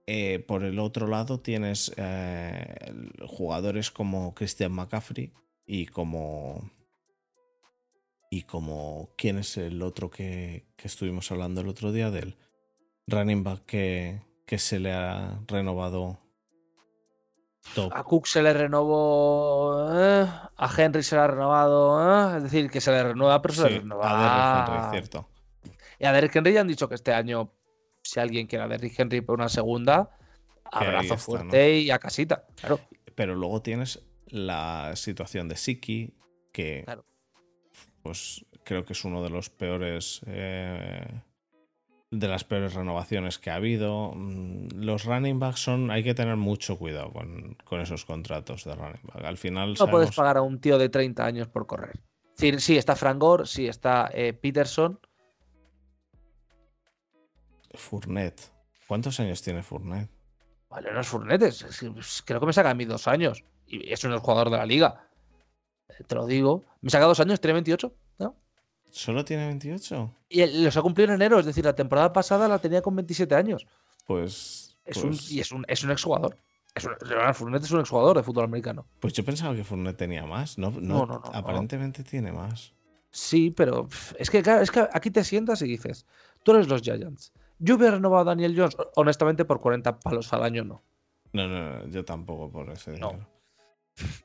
Eh, por el otro lado tienes jugadores como Christian McCaffrey y como y como quién es el otro que, estuvimos hablando el otro día del running back que, que se le ha renovado top. A Cook se le renovó, eh, a Henry se le ha renovado, eh, es decir, que se le renueva, pero se le renueva. A Derrick Henry, cierto. Y a Derrick Henry ya han dicho que este año, si alguien quiere a Derrick Henry por una segunda, abrazo fuerte y a casita, claro. Pero luego tienes la situación de Siki, que claro pues creo que es uno de los peores. Eh, de las peores renovaciones que ha habido. Mm, los running backs son. Hay que tener mucho cuidado con, esos contratos de running back. Al final. No puedes pagar a un tío de 30 años por correr. Sí, sí está Frank Gore, sí está eh, Peterson. Fournet. ¿Cuántos años tiene Fournet? Vale, no es Fournet, creo que me saca a mí dos años. Y es un jugador de la liga. Te lo digo. Me saca dos años, tiene 28, ¿no? ¿Solo tiene 28? Y los ha cumplido en enero, es decir, la temporada pasada la tenía con 27 años. Pues. Es Un, y es un, es un exjugador. Es un, es un exjugador de fútbol americano. Pues yo pensaba que Fournette tenía más. No, no, no, aparentemente tiene más. Sí, pero es que, es que aquí te sientas y dices, tú eres los Giants. Yo hubiera renovado a Daniel Jones, honestamente, por 40 palos al año no. No, no, yo tampoco por ese dinero.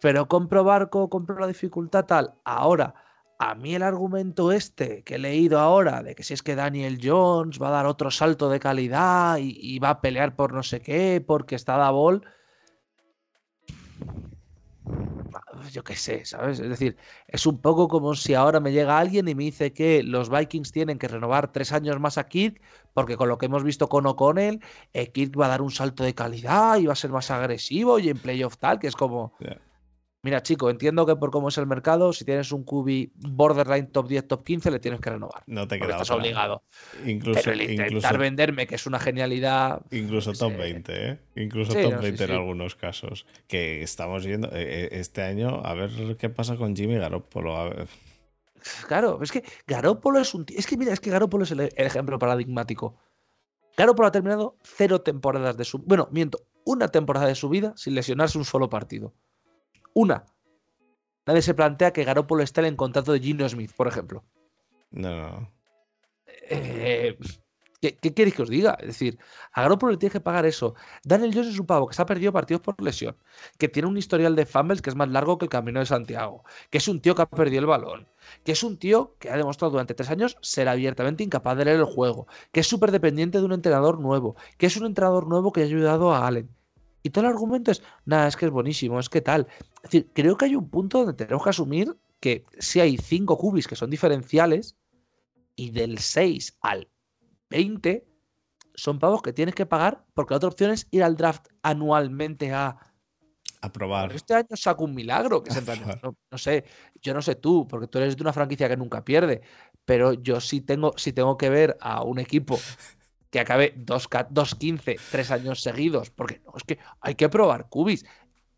Pero compro barco, compro la dificultad tal. Ahora, a mí el argumento este que he leído ahora de que si es que Daniel Jones va a dar otro salto de calidad y, va a pelear por no sé qué, porque está da bol. Yo qué sé, ¿sabes? Es decir, es un poco como si ahora me llega alguien y me dice que los Vikings tienen que renovar tres años más a Kirk, porque con lo que hemos visto con O'Connell, eh, Kirk va a dar un salto de calidad y va a ser más agresivo y en playoff tal, que es como. Mira, chico, entiendo que por cómo es el mercado, si tienes un QB borderline top 10, top 15, le tienes que renovar. No te queda Estás obligado. Incluso, Pero el intentar venderme, que es una genialidad. Incluso top 20, ¿eh? Incluso top 20 en algunos casos. Que estamos viendo eh, eh, este año, a ver qué pasa con Jimmy Garoppolo. A ver. Claro, es que Garoppolo es un. Es que mira, es que Garoppolo es el, el ejemplo paradigmático. Garoppolo ha terminado cero temporadas de su. Bueno, miento, una temporada de su vida sin lesionarse un solo partido. Una. Nadie se plantea que Garoppolo esté en contrato de Gino Smith, por ejemplo. No, no. Eh, ¿qué, queréis que os diga? Es decir, a Garoppolo le tiene que pagar eso. Daniel Jones es un pavo que se ha perdido partidos por lesión, que tiene un historial de fumbles que es más largo que el camino de Santiago, que es un tío que ha perdido el balón, que es un tío que ha demostrado durante tres años ser abiertamente incapaz de leer el juego, que es súper dependiente de un entrenador nuevo, que es un entrenador nuevo que ha ayudado a Allen. Y todo el argumento es, nada, es que es buenísimo, es que tal. Es decir, creo que hay un punto donde tenemos que asumir que si hay cinco cubis que son diferenciales y del 6 al 20 son pavos que tienes que pagar porque la otra opción es ir al draft anualmente a a probar. Este año saco un milagro, que no, no, sé, yo no sé tú, porque tú eres de una franquicia que nunca pierde, pero yo sí tengo, sí tengo que ver a un equipo que acabe 2-15 tres años seguidos, porque no, es que hay que probar cubis.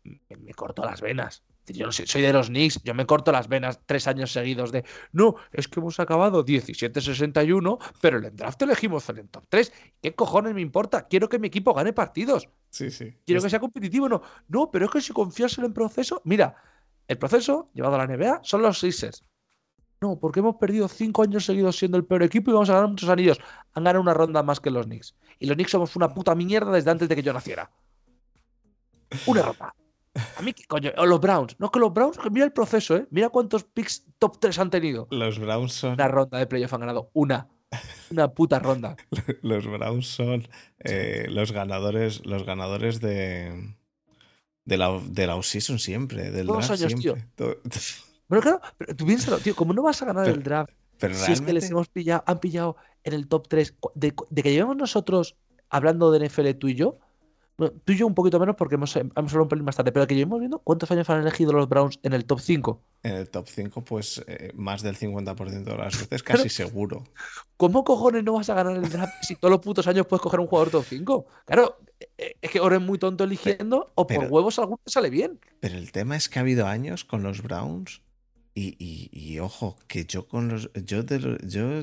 Me, corto las venas. Yo no sé, soy de los Knicks, yo me corto las venas tres años seguidos de no, es que hemos acabado 17-61, pero en el draft elegimos en el top 3. ¿Qué cojones me importa? Quiero que mi equipo gane partidos. Sí, sí. Quiero que sea competitivo. No, no, pero es que si confías en el proceso, mira, el proceso llevado a la NBA son los Sixers. No, porque hemos perdido cinco años seguidos siendo el peor equipo y vamos a ganar muchos anillos. Han ganado una ronda más que los Knicks. Y los Knicks somos una puta mierda desde antes de que yo naciera. Una ronda. A mí, ¿qué coño? O los Browns. No, que los Browns, mira el proceso, ¿eh? Mira cuántos picks top 3 han tenido. Los Browns son. Una ronda de playoff han ganado. Una. Una puta ronda. los Browns son eh, los ganadores, los ganadores de. De la, de la season siempre. Del Todos años, siempre. tío. Pero claro, pero tú piénsalo, tío, ¿cómo no vas a ganar el draft si es que les hemos pillado, han pillado en el top 3? De, que llevemos nosotros hablando de NFL tú y yo, tú y yo un poquito menos porque hemos, hemos hablado un pelín más tarde, pero que llevemos viendo cuántos años han elegido los Browns en el top 5. En el top 5, pues eh, más del 50% de las veces, casi seguro. ¿Cómo cojones no vas a ganar el draft si todos los putos años puedes coger un jugador top 5? Claro, eh, es que ahora es muy tonto eligiendo o por huevos alguno sale bien. Pero el tema es que ha habido años con los Browns y, ojo, que yo con los. Yo, yo,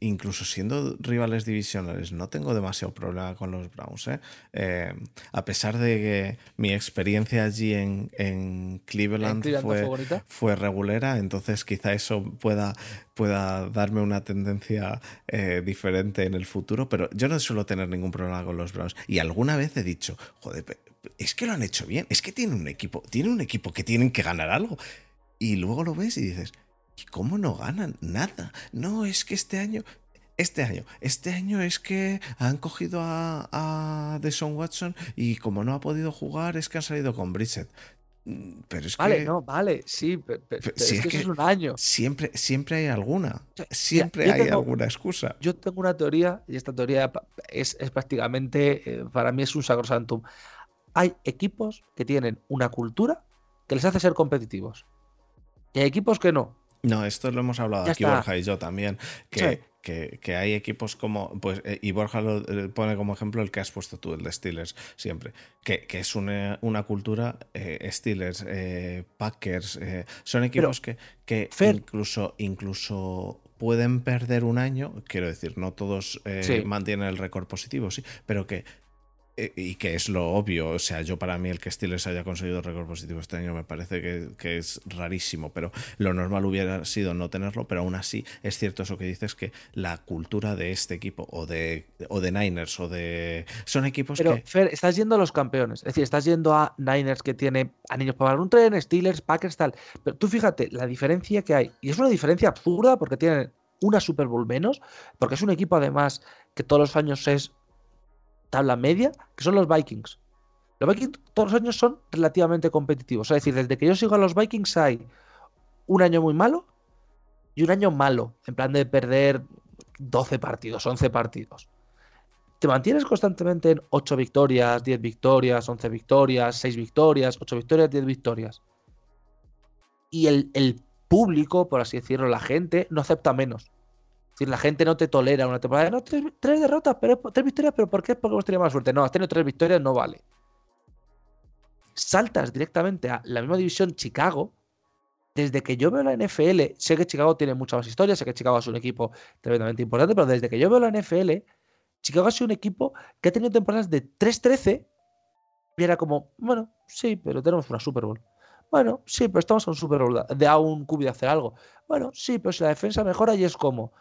incluso siendo rivales divisionales, no tengo demasiado problema con los Browns. ¿eh? Eh, a pesar de que mi experiencia allí en, Cleveland fue, fue, regulera, entonces quizá eso pueda, pueda darme una tendencia eh, diferente en el futuro, pero yo no suelo tener ningún problema con los Browns. Y alguna vez he dicho, joder, es que lo han hecho bien, es que tienen un equipo, tienen un equipo que tienen que ganar algo. Y luego lo ves y dices, ¿y cómo no ganan nada? No, es que este año, este año, este año es que han cogido a, a Deshaun Watson y como no ha podido jugar es que han salido con Brissett. Mm, pero es vale, no, vale, sí, pero, es, que, es, un año. Siempre, siempre hay alguna. Siempre hay alguna excusa. Yo tengo una teoría, y esta teoría es, es prácticamente, eh, para mí es un sacrosantum. Hay equipos que tienen una cultura que les hace ser competitivos. Y hay equipos que no. No, esto lo hemos hablado aquí Borja y yo también, que, que, hay equipos como, pues, eh, y Borja lo eh, pone como ejemplo el que has puesto tú, el de Steelers, siempre, que, es una, cultura, eh, Steelers, Packers, son equipos que, que incluso, incluso pueden perder un año, quiero decir, no todos mantienen el récord positivo, sí, pero que eh, y que es lo obvio, o sea, yo para mí el que Steelers haya conseguido récord positivo este año me parece que, es rarísimo, pero lo normal hubiera sido no tenerlo, pero aún así es cierto eso que dices que la cultura de este equipo o de, o de Niners o de... Son equipos pero, que... Fer, estás yendo a los campeones, es decir, estás yendo a Niners que tiene anillos para un tren, Steelers, Packers, tal, pero tú fíjate la diferencia que hay, y es una diferencia absurda porque tienen una Super Bowl menos, porque es un equipo además que todos los años es tabla media, que son los Vikings. Los Vikings todos los años son relativamente competitivos. Es decir, desde que yo sigo a los Vikings hay un año muy malo y un año malo, en plan de perder 12 partidos, 11 partidos. Te mantienes constantemente en 8 victorias, 10 victorias, 11 victorias, 6 victorias, 8 victorias, 10 victorias. Y el, el público, por así decirlo, la gente, no acepta menos decir, la gente no te tolera una temporada. No, tres, derrotas, pero tres victorias, pero ¿por qué? Porque hemos tenido más suerte. No, has tenido tres victorias, no vale. Saltas directamente a la misma división Chicago. Desde que yo veo la NFL, sé que Chicago tiene muchas más historias, sé que Chicago es un equipo tremendamente importante, pero desde que yo veo la NFL, Chicago ha sido un equipo que ha tenido temporadas de 3-13 y era como, bueno, sí, pero tenemos una Super Bowl. Bueno, sí, pero estamos a un Super Bowl de a un cubi de hacer algo. Bueno, sí, pero si la defensa mejora y es como.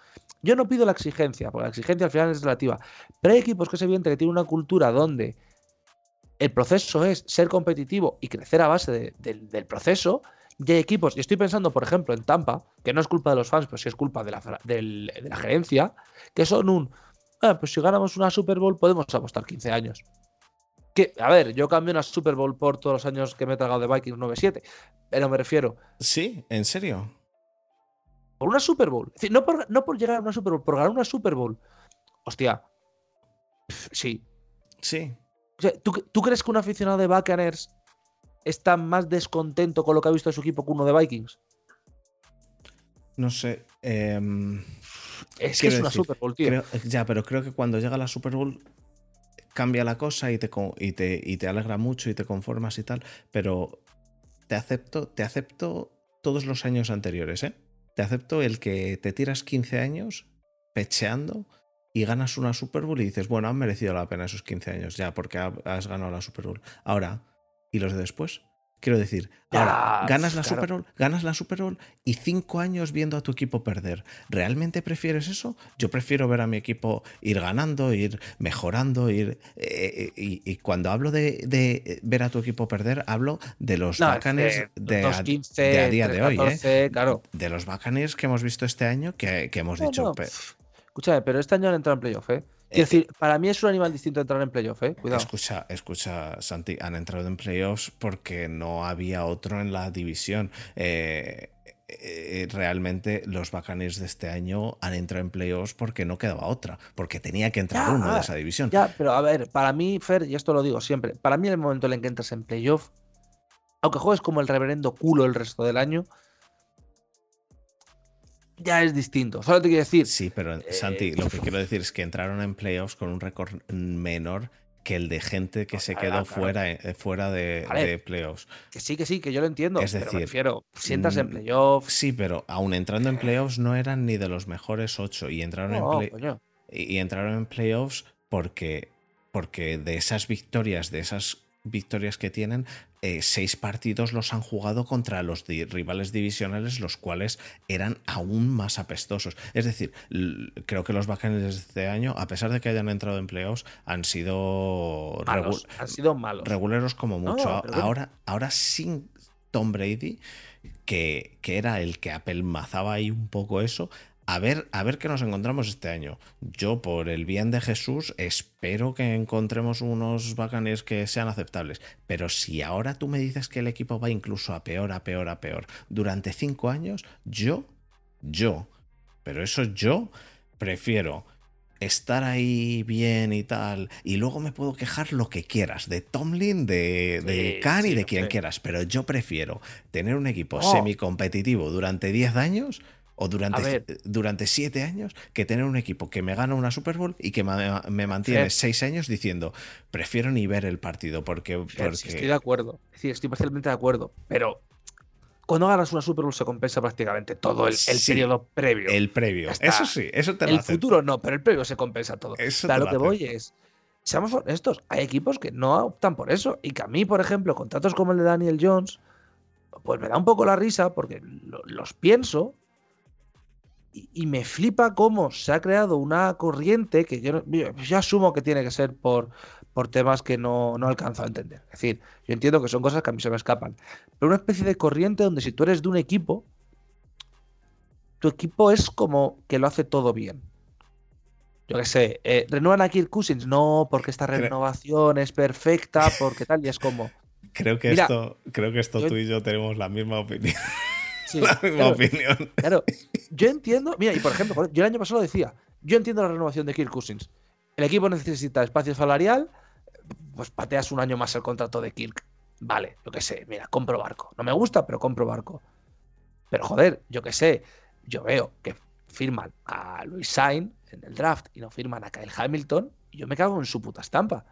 Yo no pido la exigencia, porque la exigencia al final es relativa. Pero hay equipos que es evidente que tienen una cultura donde el proceso es ser competitivo y crecer a base del proceso. Y hay equipos, y estoy pensando, por ejemplo, en Tampa, que no es culpa de los fans, pero sí es culpa de la, de la gerencia, que son un. Ah, pues si ganamos una Super Bowl podemos apostar 15 años. Que, a ver, yo cambio una Super Bowl por todos los años que me he tragado de Vikings 9-7, pero me refiero. Sí, ¿en serio? Por una Super Bowl. Es decir, no por, no por llegar a una Super Bowl, por ganar una Super Bowl. Hostia. Sí. Sí. ¿tú, crees que un aficionado de Buccaneers está más descontento con lo que ha visto de su equipo que uno de Vikings? No sé. Em, es que es una Super Bowl, tío. ya, pero creo que cuando llega la Super Bowl cambia la cosa y te, y te, y te alegra mucho y te conformas y tal, pero te acepto, te acepto todos los años anteriores, ¿eh? Te acepto el que te tiras 15 años pecheando y ganas una Super Bowl y dices, bueno, han merecido la pena esos 15 años ya porque has ganado la Super Bowl. Ahora, ¿y los de después? Quiero decir, ahora ganas la Super Bowl, ganas la Super Bowl y cinco años viendo a tu equipo perder. ¿Realmente prefieres eso? Yo prefiero ver a mi equipo ir ganando, ir mejorando, ir. Eh, eh, y, cuando hablo de, ver a tu equipo perder, hablo de los bacanes de, a, día de hoy, ¿eh? Claro. De los bacanes que hemos visto este año, que, hemos dicho. Escúchame, pero este año han entrado en playoff, ¿eh? Es decir, para mí es un animal distinto entrar en playoff, ¿eh? Cuidado. Escucha, escucha, Santi, han entrado en playoffs porque no había otro en la división. Eh, eh, realmente los Buccaneers de este año han entrado en playoffs porque no quedaba otra, porque tenía que entrar uno de esa división. Ya, pero a ver, para mí, Fer, y esto lo digo siempre, para mí el momento en el que entras en playoff, aunque juegues como el reverendo culo el resto del año, ya es distinto. Solo te quiero decir. Sí, pero eh, Santi, lo que quiero decir es que entraron en playoffs con un récord menor que el de gente que se quedó fuera, eh, fuera de, playoffs. Que sí, que sí, que yo lo entiendo. Es decir, prefiero, sientas en mm, playoffs. Sí, pero aún entrando en playoffs no eran ni de los mejores ocho y entraron en y, entraron en playoffs porque porque de esas victorias, de esas victorias que tienen, eh, seis partidos los han jugado contra los rivales divisionales, los cuales eran aún más apestosos. Es decir, creo que los Buccaneers de este año, a pesar de que hayan entrado en playoffs, han sido, han sido malos. reguleros como mucho. ahora, ahora sin Tom Brady, que, que, era el que apelmazaba ahí un poco eso, a ver, a ver qué nos encontramos este año. Yo, por el bien de Jesús, espero que encontremos unos bacanes que sean aceptables. Pero si ahora tú me dices que el equipo va incluso a peor, a peor, a peor, durante cinco años, yo, yo, pero eso yo prefiero estar ahí bien y tal, y luego me puedo quejar lo que quieras, de Tomlin, de, de Khan y de quien quieras, pero yo prefiero tener un equipo semi semicompetitivo durante 10 años o durante, durante siete años que tener un equipo que me gana una Super Bowl y que me, mantiene seis años diciendo prefiero ni ver el partido porque, estoy de acuerdo, sí, estoy parcialmente de acuerdo, pero cuando ganas una Super Bowl se compensa prácticamente todo el, periodo previo. El previo, eso sí, eso te lo El futuro no, pero el previo se compensa todo. Eso lo, que voy es, seamos honestos, hay equipos que no optan por eso. Y que a mí, por ejemplo, contratos como el de Daniel Jones, pues me da un poco la risa porque los pienso y, me flipa cómo se ha creado una corriente que yo, yo, asumo que tiene que ser por, por temas que no, no alcanzo a entender. Es decir, yo entiendo que son cosas que a mí se me escapan. Pero una especie de corriente donde si tú eres de un equipo, tu equipo es como que lo hace todo bien. Yo qué sé, eh, renuevan a Kirk Cousins, no, porque esta renovación es perfecta, porque tal, y es como. Creo que esto, creo que esto tú y yo tenemos la misma opinión. la misma opinión. Claro, yo entiendo, mira, y por ejemplo, yo el año pasado decía, yo entiendo la renovación de Kirk Cousins. El equipo necesita espacio salarial, pues pateas un año más el contrato de Kirk. Vale, yo qué sé, mira, compro barco. No me gusta, pero compro barco. Pero joder, yo qué sé, yo veo que firman a Luis Sain en el draft y no firman a Kyle Hamilton y yo me cago en su puta estampa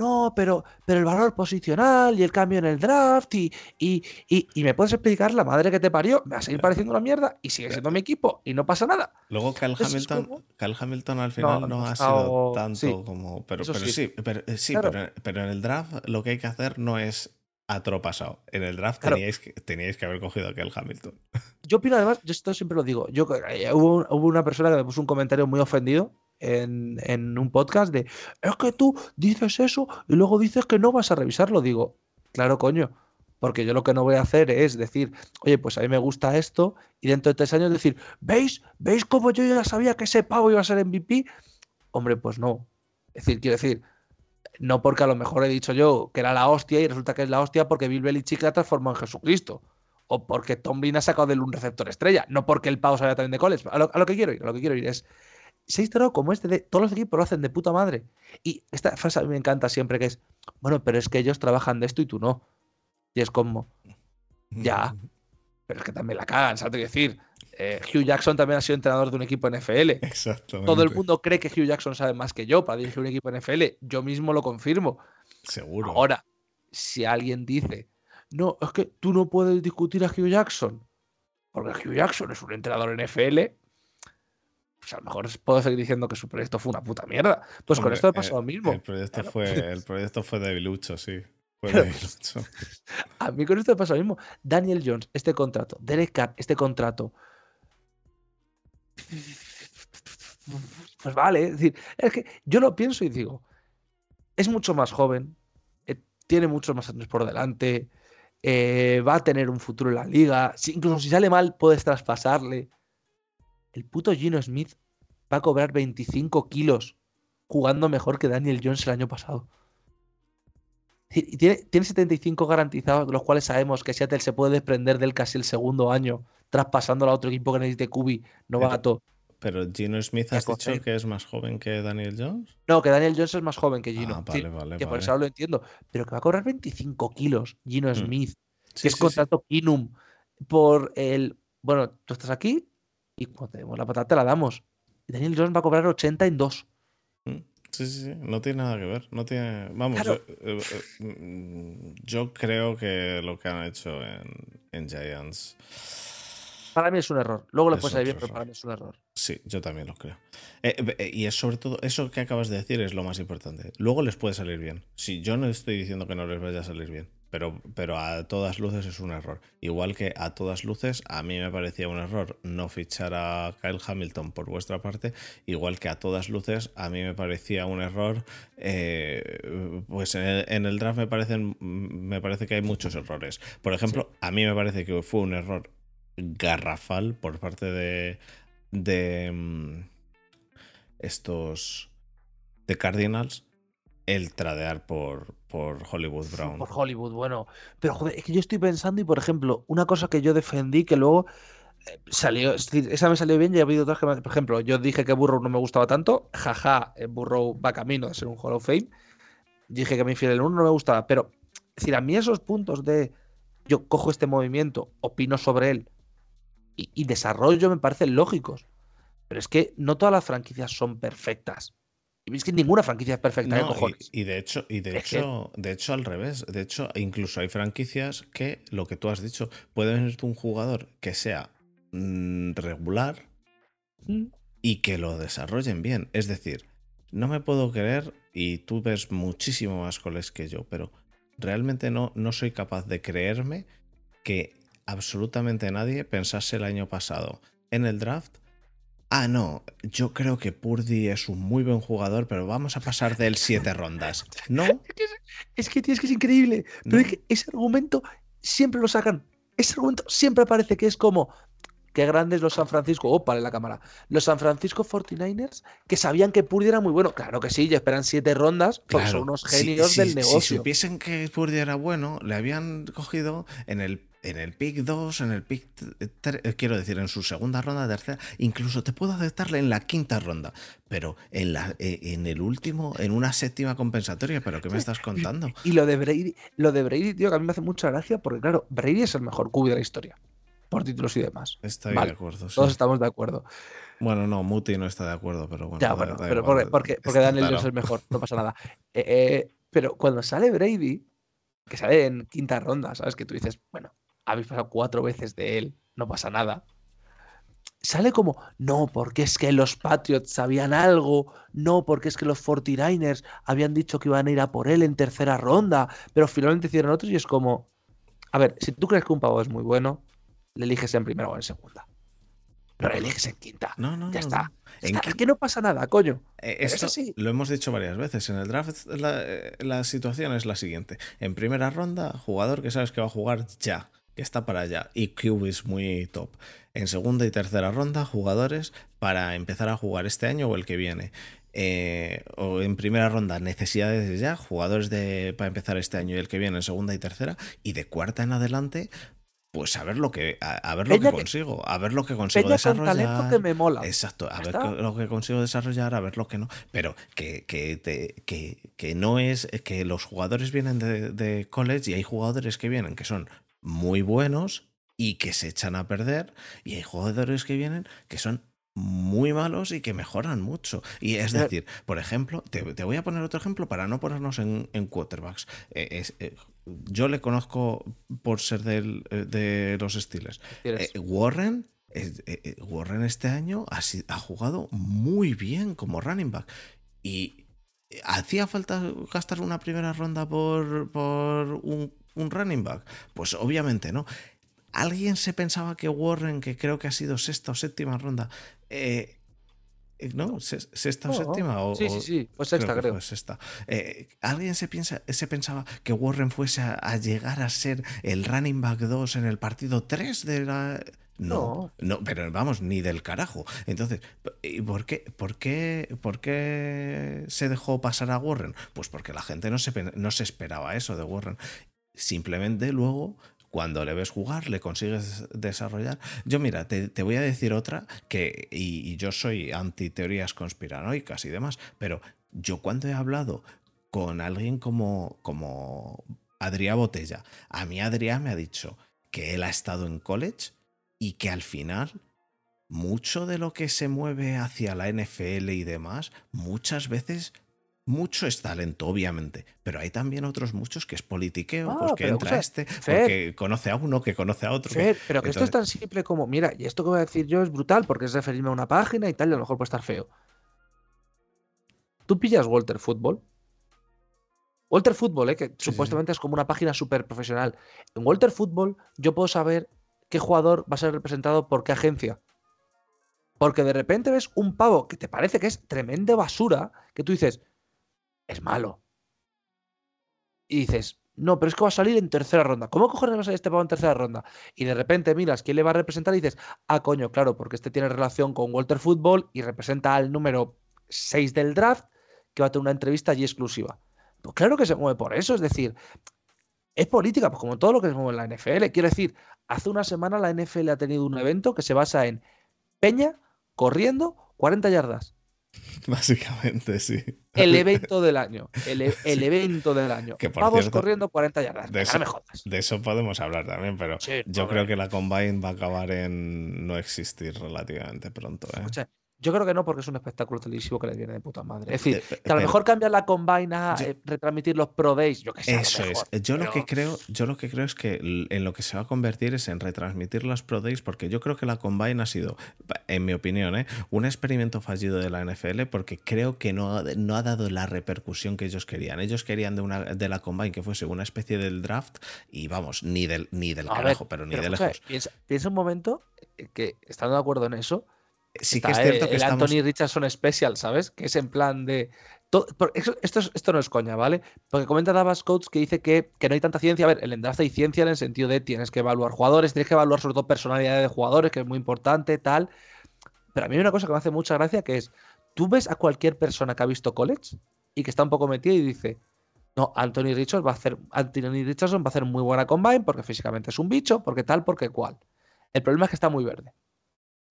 no, pero, pero el valor posicional y el cambio en el draft y, y, y, me puedes explicar la madre que te parió, me va a seguir pareciendo una mierda y sigue siendo mi equipo y no pasa nada. Luego Cal Hamilton, Hamilton al final no, ha sido tanto como... Pero, pero sí, pero, eh, sí pero, en el draft lo que hay que hacer no es a pasado. En el draft teníais, que, teníais que haber cogido a Cal Hamilton. Yo opino además, yo esto siempre lo digo, yo, eh, hubo, hubo una persona que me puso un comentario muy ofendido en, un podcast de, es que tú dices eso y luego dices que no vas a revisarlo. Digo, claro, coño, porque yo lo que no voy a hacer es decir, oye, pues a mí me gusta esto y dentro de tres años decir, ¿veis? ¿Veis cómo yo ya sabía que ese pavo iba a ser MVP? Hombre, pues no. Es decir, quiero decir, no porque a lo mejor he dicho yo que era la hostia y resulta que es la hostia porque Bill Belichick la transformó en Jesucristo. O porque Tom Brady ha sacado de él un receptor estrella. No porque el pavo sabía también de college. A lo, a lo que quiero ir, a lo que quiero ir es se ha instalado como este de todos los equipos lo hacen de puta madre. Y esta frase a mí me encanta siempre que es, bueno, pero es que ellos trabajan de esto y tú no. Y es como, ya, pero es que también la cagan, ¿sabes? Quiero decir, eh, Hugh Jackson también ha sido entrenador de un equipo NFL. Exactamente. Todo el mundo cree que Hugh Jackson sabe más que yo para dirigir un equipo NFL. Yo mismo lo confirmo. Seguro. Ahora, si alguien dice, no, es que tú no puedes discutir a Hugh Jackson, porque Hugh Jackson es un entrenador NFL, pues a lo mejor puedo seguir diciendo que su proyecto fue una puta mierda. Pues con esto me pasó lo mismo. El proyecto, fue, el proyecto fue debilucho, sí. Fue debilucho. a mí con esto me pasó lo mismo. Daniel Jones, este contrato. Derek Carr, este contrato. Pues vale, es decir, es que yo lo pienso y digo, es mucho más joven, eh, tiene muchos más años por delante, eh, va a tener un futuro en la liga, incluso si sale mal puedes traspasarle el puto Gino Smith va a cobrar 25 kilos jugando mejor que Daniel Jones el año pasado. Y tiene, tiene 75 garantizados, de los cuales sabemos que Seattle se puede desprender del casi el segundo año, traspasándolo a otro equipo que necesite Kubi, novato. Pero Gino Smith has dicho que es más joven que Daniel Jones? No, que Daniel Jones es más joven que Gino. Ah, vale, vale, que por eso lo entiendo. Pero que va a cobrar 25 kilos Gino mm. Smith, que es contrato Kinum por el. Bueno, tú estás aquí, y cuando tenemos la patata la damos. Y Daniel Jones va a cobrar 80 en dos. Mm, sí, sí, sí, no tiene nada que ver. No tiene. Vamos, yo, eh, eh, mm, yo, creo que lo que han hecho en, Giants. Para mí es un error. Luego lo puedes salir bien, pero para mí es un error. Sí, yo también lo creo. Eh, y es sobre todo, eso que acabas de decir es lo más importante. Luego les puede salir bien. Sí, yo no estoy diciendo que no les vaya a salir bien pero, pero a todas luces es un error. Igual que a todas luces, a mí me parecía un error no fichar a Kyle Hamilton por vuestra parte, igual que a todas luces, a mí me parecía un error, eh, pues en el, draft me, parecen, me parece que hay muchos errores. Por ejemplo, a mí me parece que fue un error garrafal por parte de, de mm, estos de Cardinals el tradear por, por Hollywood Brown. Por Hollywood, bueno. Pero joder, es que yo estoy pensando y, por ejemplo, una cosa que yo defendí que luego salió, esa me salió bien y ha habido otras que, por ejemplo, yo dije que Burrow no me gustaba tanto, jaja, eh, Burrow va camino de ser un Hall of Fame. Dije que mi fiel el 1 no me gustaba, pero es decir, a mí esos puntos de yo cojo este movimiento, opino sobre él y, desarrollo me parecen lógicos. Pero es que no todas las franquicias son perfectas. Y es que ninguna franquicia es perfecta, ¿eh? Y, de hecho, y de hecho, de hecho, al revés. De hecho, incluso hay franquicias que, lo que tú has dicho, puede venir un jugador que sea mm, regular mm. y que lo desarrollen bien. Es decir, no me puedo creer, y tú ves muchísimo más coles que yo, pero realmente no, no soy capaz de creerme que absolutamente nadie pensase el año pasado en el draft. Ah, no, yo creo que Purdy es un muy buen jugador, pero vamos a pasar de él siete rondas. ¿No? Es que, es, que es increíble. Pero es que ese argumento siempre lo sacan. Ese argumento siempre parece que es como, Qué grandes los San Francisco. Oh, para la cámara. Los San Francisco 49ers que sabían que Purdy era muy bueno. Claro que sí, ya esperan siete rondas porque son unos genios del negocio. Si supiesen que Purdy era bueno, le habían cogido en el en el pick 2, en el pick 3, eh, quiero decir, en su segunda ronda, tercera, incluso te puedo aceptarle en la quinta ronda, pero en, la, eh, en el último, en una séptima compensatoria, ¿pero qué me estás contando? Y lo de Brady, lo de Brady, tío, que a mí me hace mucha gracia, porque claro, Brady es el mejor QB de la historia por títulos y demás. Estoy de acuerdo. Todos estamos de acuerdo. Bueno, no, Muti no está de acuerdo, pero bueno. Ya, bueno, pero porque, porque, Daniel es el mejor, no pasa nada. Eh, eh, pero cuando sale Brady, que sale en quinta ronda, ¿sabes? Que tú dices, bueno, habéis pasado cuatro veces de él, no pasa nada. Sale como, no, porque es que los Patriots sabían algo, no, porque es que los 49ers habían dicho que iban a ir a por él en tercera ronda, pero finalmente hicieron otros y es como, a ver, si tú crees que un pavo es muy bueno, le eliges en primera o en segunda. Pero le eliges en quinta. No, no. Ya está. ¿En que no pasa nada, coño. Eh, esto lo hemos dicho varias veces. En el draft la, la, situación es la siguiente. En primera ronda, jugador que sabes que va a jugar ya, que está para allá. Y es muy top. En segunda y tercera ronda, jugadores para empezar a jugar este año o el que viene. Eh, o en primera ronda necesidades ya, jugadores de, para empezar este año y el que viene en segunda y tercera, y de cuarta en adelante, pues a ver lo que a, ver lo que consigo, a ver lo que consigo desarrollar. que me mola. Exacto, a ver lo que consigo desarrollar, a ver lo que no. Pero que, que, que, no es que los jugadores vienen de, de, college y hay jugadores que vienen que son muy buenos y que se echan a perder, y hay jugadores que vienen que son muy malos y que mejoran mucho. Y es decir, por ejemplo, te, voy a poner otro ejemplo para no ponernos en, quarterbacks. Eh, es, eh, yo le conozco por ser del, eh, de los Steelers. Warren. Warren este año ha, ha, jugado muy bien como running back. Y ¿hacía falta gastar una primera ronda por, por un, un running back? Pues obviamente no. ¿Alguien se pensaba que Warren, que creo que ha sido sexta o séptima ronda, eh, eh, ¿no? ¿Sexta o séptima? O, sí, sí, sí, pues sexta creo. Eh, ¿Alguien se, piensa, se pensaba que Warren fuese a, llegar a ser el running back 2 en el partido 3 de la... No, no, pero vamos, ni del carajo. Entonces, ¿y por qué, por qué, por qué se dejó pasar a Warren? Pues porque la gente no se, no se esperaba eso de Warren. Simplemente luego cuando le ves jugar, le consigues desarrollar. Yo, mira, te, voy a decir otra que, y, yo soy anti teorías conspiranoicas y demás, pero yo cuando he hablado con alguien como, como Adrián Botella, a mí Adrián me ha dicho que él ha estado en college y que al final mucho de lo que se mueve hacia la NFL y demás, muchas veces mucho es talento, obviamente, pero hay también otros muchos que es politiqueo, pues que entra este, porque conoce a uno, que conoce a otro. pero que esto es tan simple como, mira, y esto que voy a decir yo es brutal porque es referirme a una página y tal, y a lo mejor puede estar feo. Tú pillas Walter Football. Walter Football, ¿eh? que supuestamente es como una página súper profesional. En Walter Football yo puedo saber qué jugador va a ser representado por qué agencia. Porque de repente ves un pavo que te parece que es tremenda basura, que tú dices, es malo. Y dices, no, pero es que va a salir en tercera ronda. ¿Cómo cojones va a salir este pavo en tercera ronda? Y de repente miras quién le va a representar y dices, ah, coño, claro, porque este tiene relación con Walter Football y representa al número 6 del draft que va a tener una entrevista allí exclusiva. Pues claro que se mueve por eso, es decir, Es política, pues como todo lo que se mueve en la NFL. Quiero decir, hace una semana la NFL ha tenido un evento que se basa en Peña corriendo 40 yardas. Básicamente, sí. El evento del año. El, e, evento del año. Vamos corriendo 40 yardas. De eso, de eso, podemos hablar también, pero yo creo que la Combine va a acabar en no existir relativamente pronto. ¿eh? Yo creo que no, porque es un espectáculo televisivo que le viene de puta madre. Es decir, que a lo mejor cambiar la combine a eh, retransmitir los Pro Days, yo que sé. Eso es. Yo lo que creo, yo lo que creo es que en lo que se va a convertir es en retransmitir los Pro Days, porque yo creo que la combine ha sido, en mi opinión, ¿eh? un experimento fallido de la NFL, porque creo que no, no ha dado la repercusión que ellos querían. Ellos querían de una de la combine que fuese una especie del draft, y vamos, ni del, ni del carajo, pero ni de lejos. piensa un momento que, estando de acuerdo en eso, sí que es cierto que el Anthony Richardson Special, ¿sabes? Que es en plan de. esto, esto no es coña, ¿vale? Porque comenta Davas Coates que dice que, no hay tanta ciencia. A ver, el draft hay ciencia en el sentido de tienes que evaluar jugadores, tienes que evaluar sobre todo personalidad de jugadores, que es muy importante, tal. Pero a mí hay una cosa que me hace mucha gracia que es: tú ves a cualquier persona que ha visto college y que está un poco metida y dice. No, Anthony Richardson va a hacer, Anthony Richardson va a hacer muy buena combine porque físicamente es un bicho, porque tal, porque cual. El problema es que está muy verde.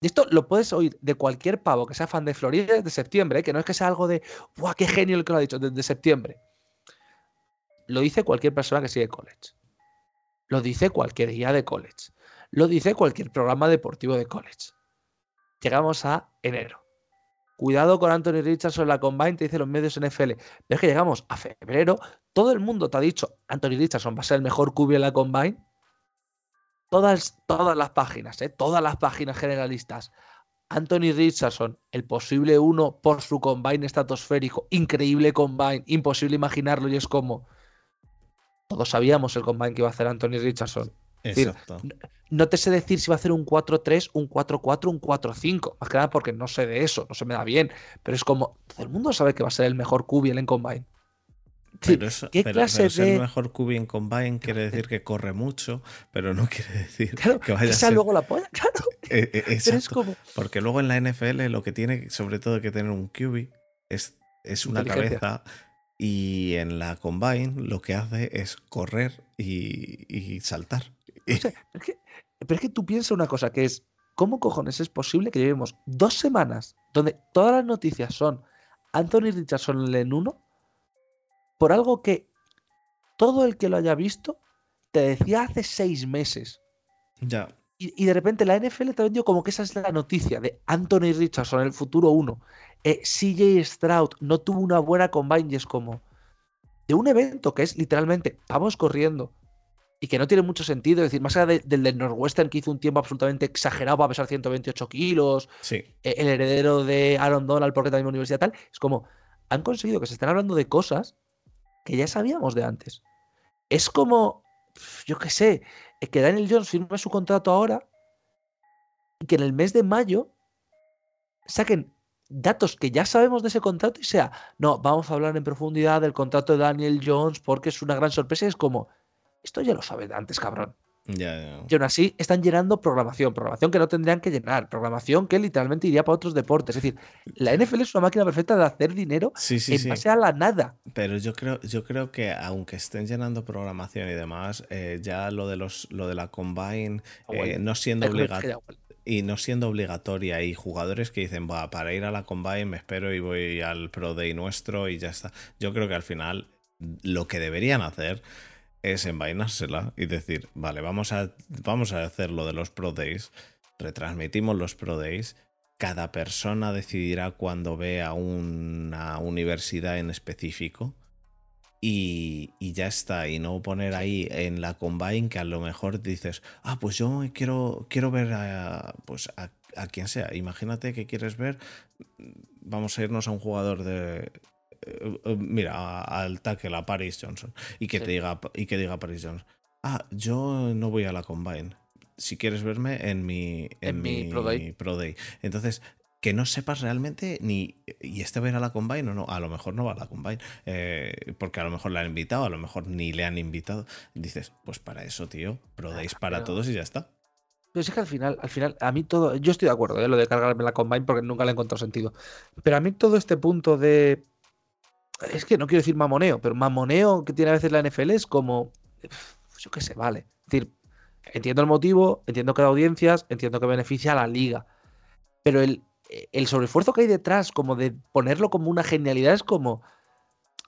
Y esto lo puedes oír de cualquier pavo que sea fan de Florida desde septiembre, ¿eh? que no es que sea algo de, ¡buah, qué genio el que lo ha dicho! Desde septiembre. Lo dice cualquier persona que sigue college. Lo dice cualquier guía de college. Lo dice cualquier programa deportivo de college. Llegamos a enero. Cuidado con Anthony Richardson en la combine, te dicen los medios NFL. Pero es que llegamos a febrero, todo el mundo te ha dicho, Anthony Richardson va a ser el mejor QB en la combine todas, todas las páginas, ¿eh? todas las páginas generalistas. Anthony Richardson, el posible uno por su combine estratosférico, increíble combine, imposible imaginarlo y es como todos sabíamos el combine que iba a hacer Anthony Richardson. Exacto. no te sé decir si va a hacer un 4-3, un 4-4, un 4-5. Más que nada porque no sé de eso, no se me da bien. Pero es como, todo el mundo sabe que va a ser el mejor QB en combine. Pero, eso, ¿Qué clase de... ser mejor QB en combine quiere decir que corre mucho, pero no quiere decir que vaya a ser... luego la polla, claro. Eh, eh, es como... Porque luego en la NFL lo que tiene sobre todo que tener un QB es, es una cabeza y en la combine lo que hace es correr y, saltar. pero, es que, tú piensas una cosa que es, ¿cómo cojones es posible que llevemos dos semanas donde todas las noticias son Anthony Richardson en uno por algo que todo el que lo haya visto te decía hace seis meses. Ya. Y, de repente la NFL te vendió como que esa es la noticia de Anthony Richardson, el futuro uno. Eh, CJ Stroud no tuvo una buena combine y es como de un evento que es literalmente vamos corriendo y que no tiene mucho sentido. Es decir, más allá del del Northwestern que hizo un tiempo absolutamente exagerado para pesar 128 kilos, sí. Eh, el heredero de Aaron Donald porque también universidad tal, es como han conseguido que se estén hablando de cosas que ya sabíamos de antes. Es como, yo qué sé, eh, que Daniel Jones firme su contrato ahora y que en el mes de mayo saquen datos que ya sabemos de ese contrato y sea, no, vamos a hablar en profundidad del contrato de Daniel Jones porque es una gran sorpresa. es como, esto ya lo sabe de antes, cabrón. Y aún así están llenando programación, programación que no tendrían que llenar, programación que literalmente iría para otros deportes. Es decir, la NFL es una máquina perfecta de hacer dinero en base a la nada. Pero yo creo, yo creo que aunque estén llenando programación y demás, eh, ya lo de los, lo de la combine ah, eh, no siendo obligatorio y no siendo obligatoria y jugadores que dicen, va, para ir a la combine me espero y voy al Pro Day nuestro y ya está. Yo creo que al final lo que deberían hacer es envainársela y decir, vale, vamos a, vamos a hacer lo de los Pro Days, retransmitimos los Pro Days, cada persona decidirá cuando vea una universidad en específico y, ya está, y no poner ahí en la combine que a lo mejor dices, ah, pues yo quiero, quiero ver a, pues a, a quien sea, imagínate que quieres ver, vamos a irnos a un jugador de, mira, al tackle, a Paris Johnson, y que, te diga, y que diga Paris Johnson, ah, yo no voy a la combine. Si quieres verme en mi, en, mi, Pro, Day. Entonces, que no sepas realmente ni y este va a ir a la combine o no, a lo mejor no va a la combine, eh, porque a lo mejor le han invitado, a lo mejor ni le han invitado. Dices, pues para eso, tío, Pro Days para todos y ya está. Pero es que al final, al final, a mí todo, yo estoy de acuerdo, de lo de cargarme la combine porque nunca le he encontrado sentido. Pero a mí todo este punto de es que no quiero decir mamoneo, pero mamoneo que tiene a veces la NFL es como yo qué sé, vale. Es decir, entiendo el motivo, entiendo que da audiencias, entiendo que beneficia a la liga. Pero el, el sobreesfuerzo que hay detrás, como de ponerlo como una genialidad, es como.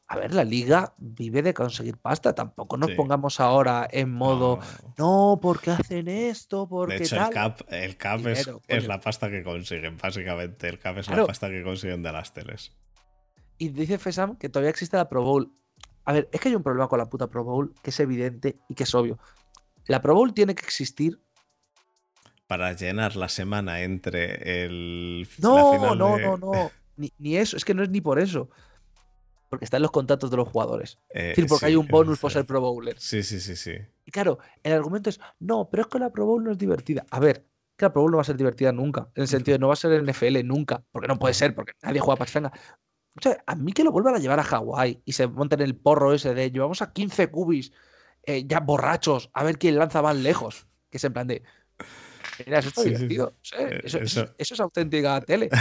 A ver, la liga vive de conseguir pasta. Tampoco nos pongamos ahora en modo. No, ¿por qué hacen esto? Porque de hecho, el cap, el cap es, la pasta que consiguen, básicamente. El cap es la pasta que consiguen de las teles. Y dice Fesam que todavía existe la Pro Bowl. A ver, es que hay un problema con la puta Pro Bowl que es evidente y que es obvio. La Pro Bowl tiene que existir para llenar la semana entre el. No, no, no, no. Ni, eso, es que no es ni por eso. Porque está en los contratos de los jugadores. es decir, porque hay un bonus por ser Pro Bowler. Sí, sí, sí, sí. Y claro, el argumento es: no, pero es que la Pro Bowl no es divertida. A ver, que la Pro Bowl no va a ser divertida nunca. En el sentido de no va a ser NFL nunca. Porque no puede ser, porque nadie juega pachanga. O sea, a mí que lo vuelvan a llevar a Hawái y se monten el porro ese de llevamos a 15 cubis eh, ya borrachos a ver quién lanza más lejos. Que es en plan de eso divertido. Eh, eso, es auténtica tele.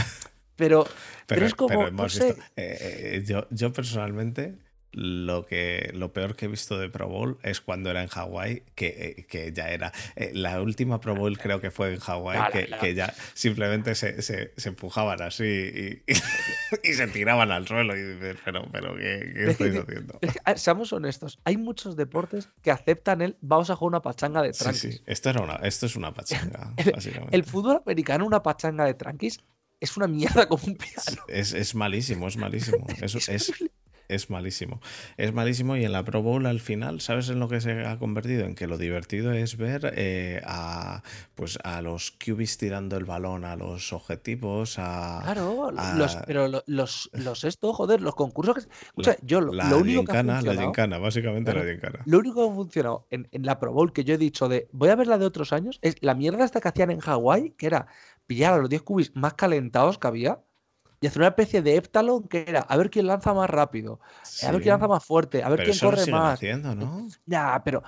Pero, pero, es como. Eh, eh, yo, yo personalmente lo que lo peor que he visto de Pro Bowl es cuando era en Hawái, que, que, ya era. la última Pro Bowl creo que fue en Hawái, que, ya simplemente se, se, empujaban así y, se tiraban al suelo. Y pero, pero ¿qué, qué estoy haciendo? Seamos honestos, hay muchos deportes que aceptan el vamos a jugar una pachanga de tranquis. Sí, sí. Esto, era una, esto es una pachanga, el, básicamente. El fútbol americano, una pachanga de tranquis, es una mierda como un piano. Es, es malísimo, es malísimo. Es, es, es malísimo. Es malísimo y en la Pro Bowl al final, ¿sabes en lo que se ha convertido? En que lo divertido es ver eh, a, pues, a los QBs tirando el balón a los objetivos, a... Claro, Los, pero los, los esto, joder, los concursos que... Yo lo, la único que ha La gincana, básicamente la gincana. Lo único que ha funcionado en, en la Pro Bowl que yo he dicho de voy a ver la de otros años es la mierda esta que hacían en Hawái, que era pillar a los 10 QBs más calentados que había y hacer una especie de heptalon que era a ver quién lanza más rápido, a ver quién lanza más fuerte, a ver quién corre más. Haciendo, ¿no? Ya, pero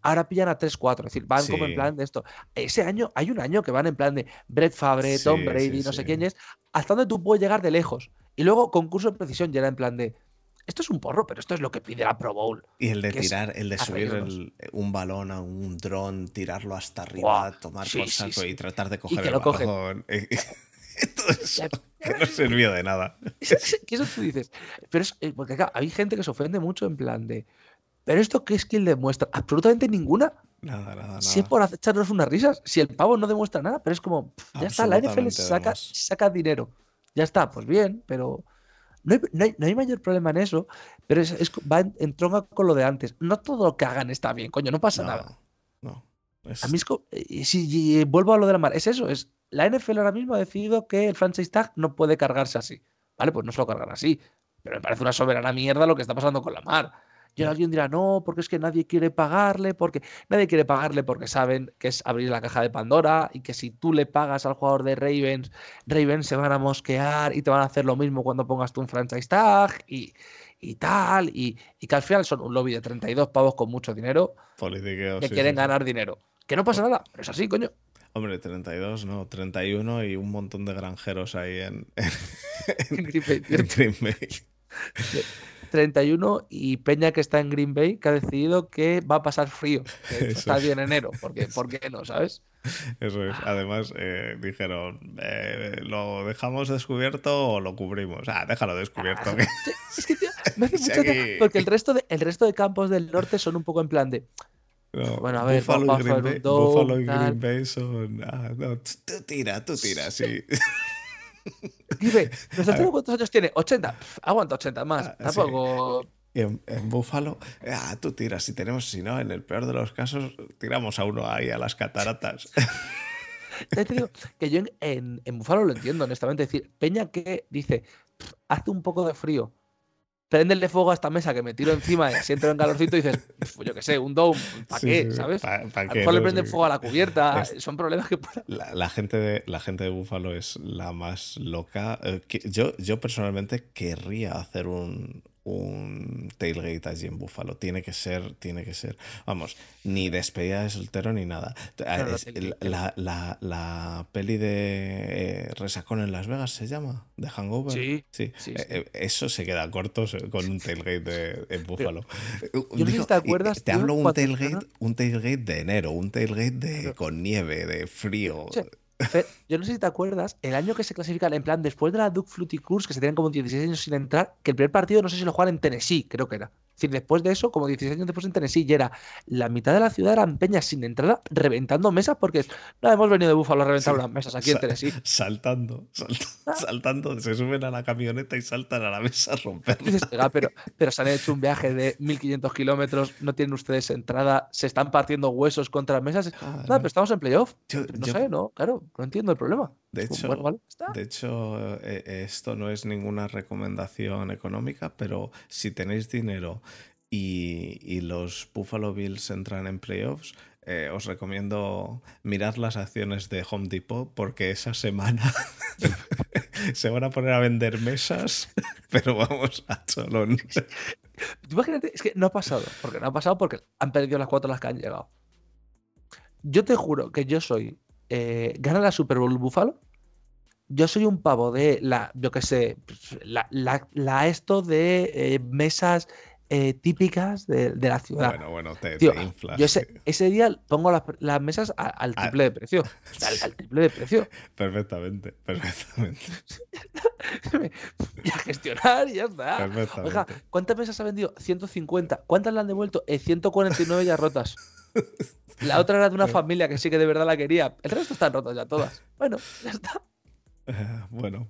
ahora pillan a 3-4, es decir, van como en plan de esto. Ese año, hay un año que van en plan de Brett Favre, Tom Brady, no sé quién es, hasta donde tú puedes llegar de lejos. Y luego concurso de precisión ya era en plan de, esto es un porro, pero esto es lo que pide la Pro Bowl. Y el de tirar, el de subir un balón a un dron, tirarlo hasta arriba, tomar por saco y tratar de coger el balón. Todo eso que no sirvió de nada. ¿Qué eso tú dices? Pero es eh, porque acá hay gente que se ofende mucho en plan de. ¿Pero esto qué es quien demuestra? Absolutamente ninguna. Nada, nada, Si es por echarnos unas risas, si el pavo no demuestra nada, pero es como, ya está, la NFL saca, saca dinero. Ya está, pues bien, pero no hay, mayor problema en eso, pero es, va en, tronca con lo de antes. No todo lo que hagan está bien, coño, no pasa nada. No. A mí es, si vuelvo a lo de la mar, es eso, es la NFL ahora mismo ha decidido que el franchise tag no puede cargarse así. Vale, pues no se lo cargan así. Pero me parece una soberana mierda lo que está pasando con la mar. Y alguien dirá, no, porque es que nadie quiere pagarle, porque nadie quiere pagarle porque saben que es abrir la caja de Pandora y que si tú le pagas al jugador de Ravens, Ravens se van a mosquear y te van a hacer lo mismo cuando pongas tú un franchise tag y, tal. Y, que al final son un lobby de 32 pavos con mucho dinero que quieren ganar dinero. Que no pasa nada, pero es así, coño. Hombre, 32, no, 31 y un montón de granjeros ahí en, Green Bay. 31 y Peña que está en Green Bay que ha decidido que va a pasar frío. Que está bien en enero, porque ¿por qué no, sabes? Eso es. Además, eh, dijeron, eh, ¿lo dejamos descubierto o lo cubrimos? Ah, déjalo descubierto. Ah, es que, me hace mucho porque el resto, de, el resto de campos del norte son un poco en plan de bueno, a ver, Buffalo, y Green, Bay, Buffalo y Green Bay son. Ah, no, tú tira, tú tira, sí. Dime, ¿nuestro cuántos años tiene? 80. aguanta 80 más. Ah, Tampoco. En, en Búfalo, ah, tú tiras, si tenemos, si no, en el peor de los casos, tiramos a uno ahí a las cataratas. te digo que yo en, en, en Búfalo lo entiendo, honestamente. Es decir, Peña que dice, hace un poco de frío, prenderle fuego a esta mesa que me tiro encima y siento en calorcito y dices, pues yo qué sé, un dome, ¿para qué? ¿Sabes? a lo mejor le prenden fuego a la cubierta, son problemas que... La, gente de, la gente de Búfalo es la más loca. Eh, yo, yo personalmente querría hacer un, un tailgate allí en Buffalo. Tiene que ser, tiene que ser. Vamos, ni despedida de soltero ni nada. la, peli de eh, Resacón en Las Vegas se llama, de Hangover. Sí. sí. Eh, eh, eso se queda corto con un tailgate en Buffalo. Yo no te acuerdas. Te hablo un tailgate, un tailgate de enero, un tailgate de, con nieve, de frío. Yo no sé si te acuerdas, el año que se clasifican, en plan, después de la Duke Fluty Cruise, que se tienen como 16 años sin entrar, que el primer partido no sé si lo juegan en Tennessee, creo que era. Decir, después de eso, como 16 años después en Tennessee, y era la mitad de la ciudad eran peñas sin entrada, reventando mesas, porque no hemos venido de Búfalo a reventar unas mesas aquí en Tennessee. Saltando, ah. saltando, se suben a la camioneta y saltan a la mesa a romper. pero, pero se han hecho un viaje de 1500 kilómetros, no tienen ustedes entrada, se están partiendo huesos contra mesas. no, pero estamos en playoff. no sé, no, claro, no entiendo el problema. De hecho, de hecho eh, esto no es ninguna recomendación económica, pero si tenéis dinero y, los Buffalo Bills entran en playoffs, eh, os recomiendo mirar las acciones de Home Depot porque esa semana se van a poner a vender mesas, pero vamos a cholón. Imagínate, es que no ha pasado, porque no ha pasado porque han perdido las cuatro las que han llegado. Yo te juro que yo soy eh, gana la Super Bowl Buffalo, yo soy un pavo de la, yo qué sé, pues, la, esto de eh, mesas eh, típicas de, la ciudad. Bueno, bueno, te, inflas. Yo ese, día pongo las, mesas al triple de precio. Al, triple de precio. Perfectamente, perfectamente. y a gestionar y ya está. Oiga, ¿cuántas mesas ha vendido? 150. ¿Cuántas le han devuelto? 149 ya rotas. La otra era de una familia que sí que de verdad la quería. El resto están rotas ya todas. Bueno, ya está. bueno,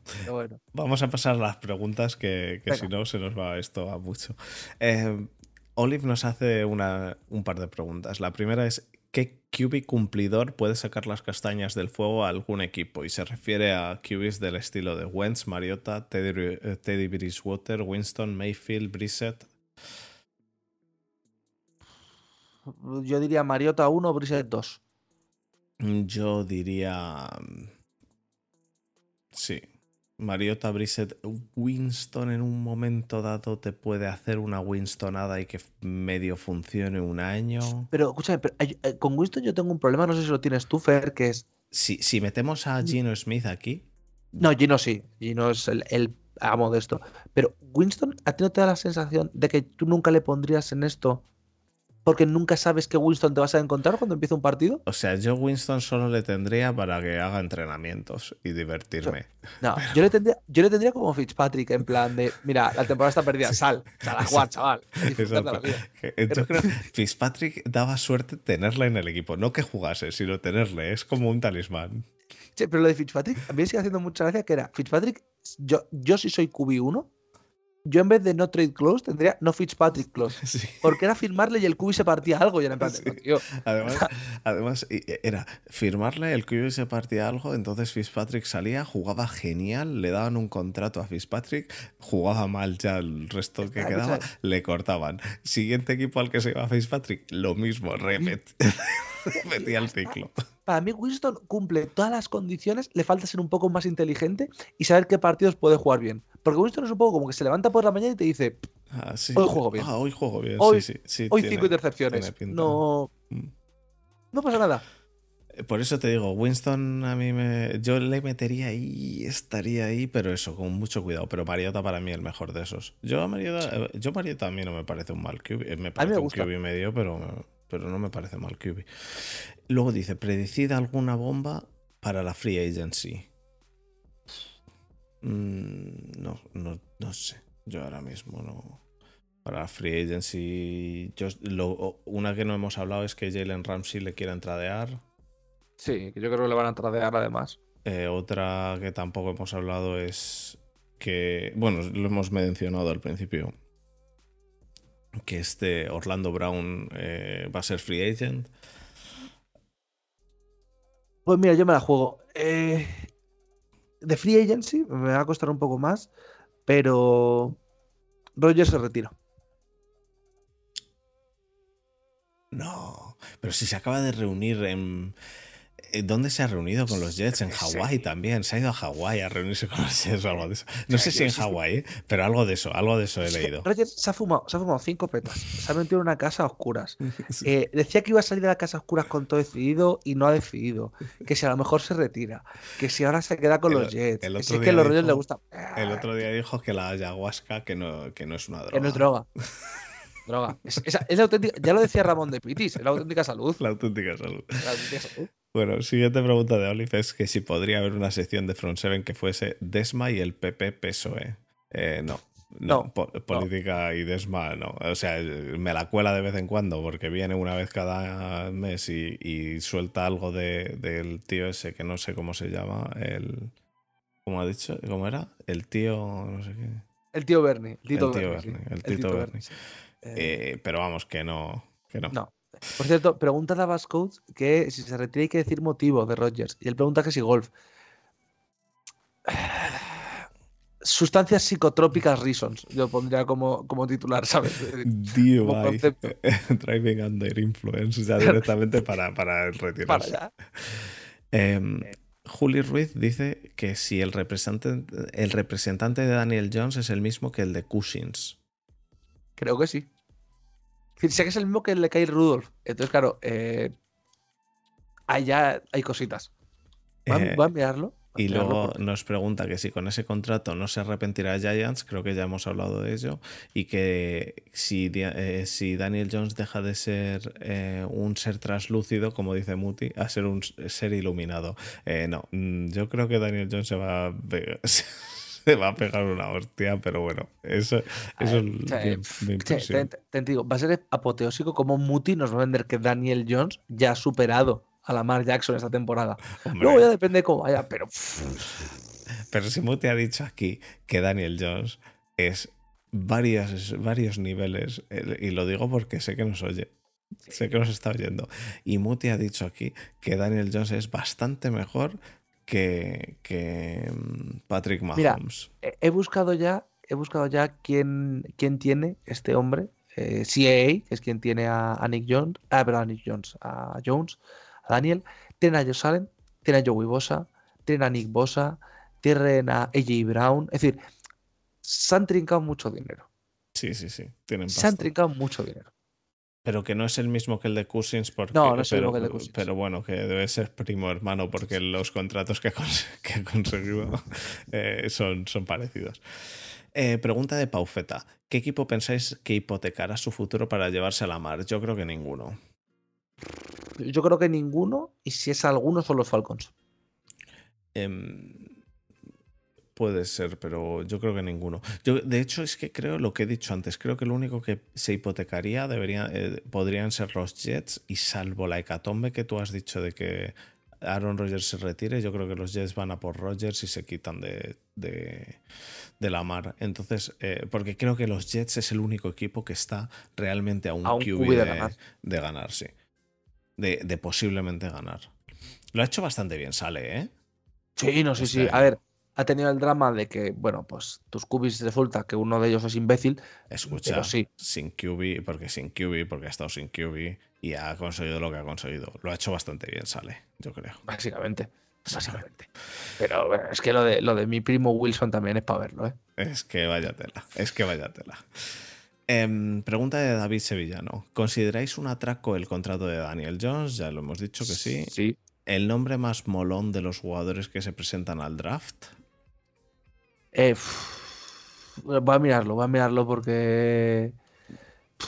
vamos a pasar a las preguntas que, si no se nos va esto a mucho. Eh, Olive nos hace una, un par de preguntas. La primera es, ¿qué QB cumplidor puede sacar las castañas del fuego a algún equipo? Y se refiere a QBs del estilo de Wentz, Mariota, Teddy, eh, Teddy Bridgewater, Winston, Mayfield, Brissett. Yo diría Mariota 1, Brissett 2. Yo diría Sí. Mariota Brissett, Winston en un momento dado te puede hacer una Winstonada y que medio funcione un año. Pero escúchame, eh, con Winston yo tengo un problema, no sé si lo tienes tú, Fer, que es. Si, si metemos a Gino Smith aquí. No, Gino sí. Gino es el, el amo de esto. Pero Winston, ¿a ti no te da la sensación de que tú nunca le pondrías en esto porque nunca sabes qué Winston te vas a encontrar cuando empieza un partido. O sea, yo Winston solo le tendría para que haga entrenamientos y divertirme. No, yo, le tendría, yo le tendría como Fitzpatrick, en plan de, mira, la temporada está perdida, sal, sal a jugar, chaval. Yo creo que Fitzpatrick daba suerte tenerla en el equipo, no que jugase, sino tenerle, es como un talismán. Sí, pero lo de Fitzpatrick, a mí sigue haciendo mucha gracia que era, Fitzpatrick, yo, yo sí soy QB1, yo en vez de no trade close tendría no Fitzpatrick close. Porque era firmarle y el QB se partía algo y era en plan, Además, era firmarle, el QB se partía algo, entonces Fitzpatrick salía, jugaba genial, le daban un contrato a Fitzpatrick, jugaba mal ya el resto que quedaba, le cortaban. Siguiente equipo al que se iba Fitzpatrick, lo mismo, repet. repetía el ciclo. Para mí, Winston cumple todas las condiciones, le falta ser un poco más inteligente y saber qué partidos puede jugar bien. Porque Winston es un poco como que se levanta por la mañana y te dice: ah, Hoy juego bien. Ah, hoy juego bien. Hoy, sí, sí, hoy cinco intercepciones. No. Mm. No pasa nada. Eh, por eso te digo, Winston a mí me. Yo le metería ahí, estaría ahí, pero eso, con mucho cuidado. Pero Mariota para mí el mejor de esos. Yo a Mariota, eh, yo Mariota a mí no me parece un mal QB. Eh, me parece un QB medio, pero, pero no me parece mal QB. Luego dice: predicida alguna bomba para la free agency. Mm, no, no, no sé. Yo ahora mismo no. Para Free Agency, yo, una que no hemos hablado es que Jalen Ramsey le quiere entradear. Sí, yo creo que le van a entradear además. Eh, otra que tampoco hemos hablado es que, bueno, lo hemos mencionado al principio, que este Orlando Brown eh, va a ser free agent. Pues mira, yo me la juego. Eh, de free agency me va a costar un poco más, pero Roger se retira. No, pero si se acaba de reunir en, ¿Dónde se ha reunido con los Jets? En Hawái también. Se ha ido a Hawái a reunirse con los Jets o algo de eso. No sé si en Hawái, ¿eh? pero algo de eso, algo de eso he leído. Roger se ha fumado, se ha fumado cinco petas. Se ha metido en una casa a oscuras. Eh, decía que iba a salir de la casa a oscuras con todo decidido y no ha decidido. Que si a lo mejor se retira. Que si ahora se queda con los Jets. El que si es que a los Rogers le gusta. El otro día dijo que la ayahuasca que no, que no es una droga. Que no es droga. Droga. Es, es, auténtica, ya lo decía Ramón de Pitis, es la auténtica salud. La auténtica salud. La auténtica salud. Bueno, siguiente pregunta de Olive es que si podría haber una sección de Front Seven que fuese Desma y el PP PSOE. Eh, no. No, política y Desma no. O sea, me la cuela de vez en cuando porque viene una vez cada mes y, suelta algo de, del tío ese que no sé cómo se llama. El. ¿Cómo ha dicho? ¿Cómo era? El tío. No sé qué. El tío Bernie. El, tío Bernie. El, Tito Bernie. Eh, pero vamos, que no. Que no. No. Por cierto, pregunta a Coach que si se retira hay que decir motivo de Rogers. Y él pregunta que si golf. Sustancias psicotrópicas reasons. Yo pondría como, como titular, ¿sabes? DUI. Driving under influence. Ya directamente para, para retirarse. Para em, Juli Ruiz dice que si el representante, el representante de Daniel Jones es el mismo que el de Cushings. Creo que sí sé que es el mismo que el de Kyle Rudolph. Entonces, claro, eh, ya hay cositas. ¿Va, eh, a mirarlo? Y luego nos pregunta que si con ese contrato no se arrepentirá Giants, creo que ya hemos hablado de ello, y que si, eh, si Daniel Jones deja de ser un ser translúcido, como dice Muti, a ser un ser iluminado. no, mm, yo creo que Daniel Jones se va a... se va a pegar una hostia, pero bueno, eso, eso es te, digo, va a ser apoteósico como Muti nos va a vender que Daniel Jones ya ha superado a Lamar Jackson esta temporada. Luego ya depende de cómo vaya, pero. Pero si Muti ha dicho aquí que Daniel Jones es varios, varios niveles, y lo digo porque sé que nos oye. Sé que nos está oyendo. Y Muti ha dicho aquí que Daniel Jones es bastante mejor que, mm, Patrick Mahomes. Mira, he buscado ya, he buscado ya quién, quién tiene este hombre, eh, CAA, que es quien tiene a, Nick Jones, ah, a Nick Jones, a Jones, a Daniel, tiene a Josh Allen, tiene a Joey Bosa, tiene a Nick Bosa, tiene a AJ Brown, es decir, se han trincado mucho dinero. Sí, sí, sí. Tienen se han trincado mucho dinero. Pero que no es el mismo que el de Cousins, porque, no, no es pero, el de Cousins. Pero bueno, que debe ser primo hermano, porque los contratos que, que ha conseguido eh, son, son parecidos. Eh, pregunta de Paufeta. ¿Qué equipo pensáis que hipotecará su futuro para llevarse a la mar? Yo creo que ninguno. Yo creo que ninguno, y si es alguno, son los Falcons. Eh, Puede ser, pero yo creo que ninguno. Yo, de hecho, es que creo lo que he dicho antes. Creo que lo único que se hipotecaría debería, eh, podrían ser los Jets y salvo la hecatombe que tú has dicho de que Aaron Rodgers se retire, yo creo que los Jets van a por Rodgers y se quitan de, de, la mar. Entonces, eh, porque creo que los Jets es el único equipo que está realmente a un, QB, de, ganar. de, ganar. sí. De, de, posiblemente ganar. Lo ha hecho bastante bien, sale, ¿eh? Sí, no sé, sí, sí. A ver, ha tenido el drama de que, bueno, pues tus cubis resulta que uno de ellos es imbécil. Escucha, sí. sin QB, porque sin QB, porque ha estado sin QB y ha conseguido lo que ha conseguido. Lo ha hecho bastante bien, sale, yo creo. Básicamente. Básicamente. Pero es que lo de, lo de mi primo Wilson también es para verlo, ¿eh? Es que vaya tela, es que vaya tela. Em, pregunta de David Sevillano. ¿Consideráis un atraco el contrato de Daniel Jones? Ya lo hemos dicho que sí. Sí. ¿El nombre más molón de los jugadores que se presentan al draft? Eh, voy a mirarlo, voy a mirarlo porque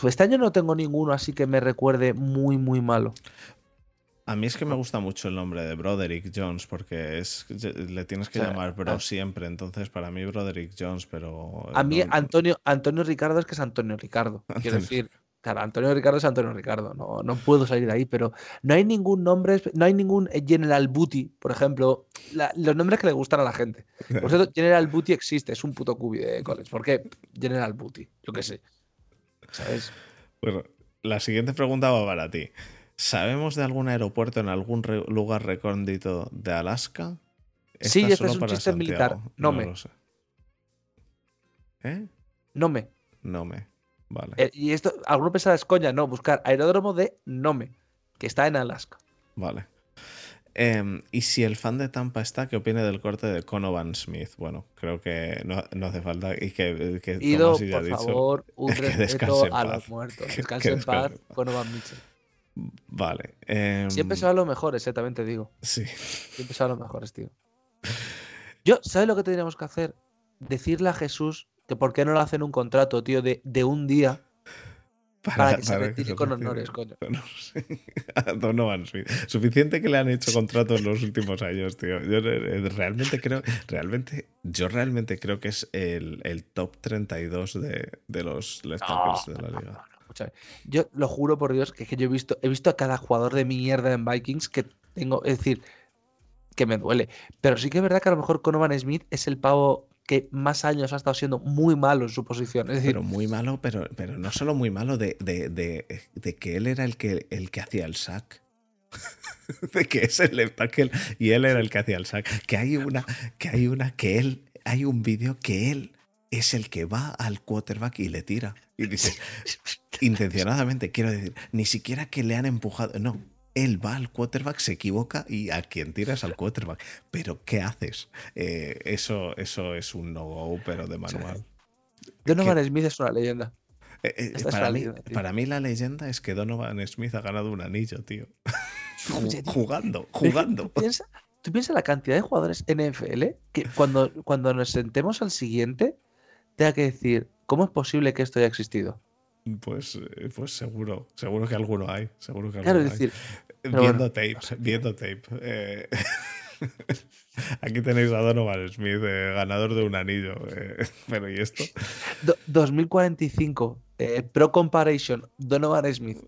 este año no tengo ninguno así que me recuerde muy, muy malo. A mí es que me gusta mucho el nombre de Broderick Jones porque es le tienes que llamar Bro ah. siempre. Entonces, para mí, Broderick Jones, pero. A mí, Antonio, Antonio Ricardo es que es Antonio Ricardo. Quiero decir, Claro, Antonio Ricardo es Antonio Ricardo, no, no puedo salir de ahí, pero no hay ningún nombre, no hay ningún General Booty, por ejemplo, los nombres que le gustan a la gente. Por cierto, General Booty existe, es un puto cubi de college. ¿Por qué? General Booty, yo qué sé. ¿Sabes? Bueno, la siguiente pregunta va para ti. ¿Sabemos de algún aeropuerto en algún lugar recóndito de Alaska? Sí, este es un chiste militar. No, me. ¿Eh? No me. No me. Vale. Eh, y esto, alguno pensaba es coña, no, buscar aeródromo de Nome, que está en Alaska. Vale. Em, y si el fan de Tampa está, ¿qué opina del corte de Conovan Smith? Bueno, creo que no, hace falta. Y que, que Ido, por favor, un respeto a los muertos. Descanse en paz, Conovan Mitchell. Vale. Siempre se va a los mejores, exactamente te digo. Sí. Siempre se va a los mejores, tío. Yo, ¿sabes lo que tendríamos que hacer? Decirle a Jesús que por qué no le hacen un contrato, tío, de, de un día para, que se retire con honores, coño. No Donovan Smith. Suficiente que le han hecho contratos en los últimos años, tío. Yo eh, realmente creo, realmente, yo realmente creo que es el, el top 32 de, de los left tackles de la liga. Yo lo juro por Dios que, que yo he visto, he visto a cada jugador de mierda en Vikings que tengo, es decir, que me duele. Pero sí que es verdad que a lo mejor Conovan Smith es el pavo que más años ha estado siendo muy malo en su posición. Es decir, pero muy malo, pero, pero no solo muy malo de, que él era el que, el que hacía el sack. de que es el left tackle y él era el que hacía el sack. Que hay una, que hay una, que él, hay un vídeo que él es el que va al quarterback y le tira. Y dice, intencionadamente, quiero decir, ni siquiera que le han empujado, no, él va al quarterback, se equivoca y a quien tiras al quarterback. Pero, ¿qué haces? Eh, eso, eso es un no-go, pero de manual. Donovan Smith es una leyenda. Eh, eh, para, mí, para, mí, la leyenda es que Donovan Smith ha ganado un anillo, tío. jugando, jugando. ¿Tú piensas, la cantidad de jugadores NFL que cuando, cuando nos sentemos al siguiente tenga que decir, ¿cómo es posible que esto haya existido? Pues, pues seguro, seguro que alguno hay. Seguro que alguno hay viendo tape, viendo tape. Eh, aquí tenéis a Donovan Smith, eh, ganador de un anillo. Eh, pero ¿y esto? 2045, Pro Comparison, Donovan Smith.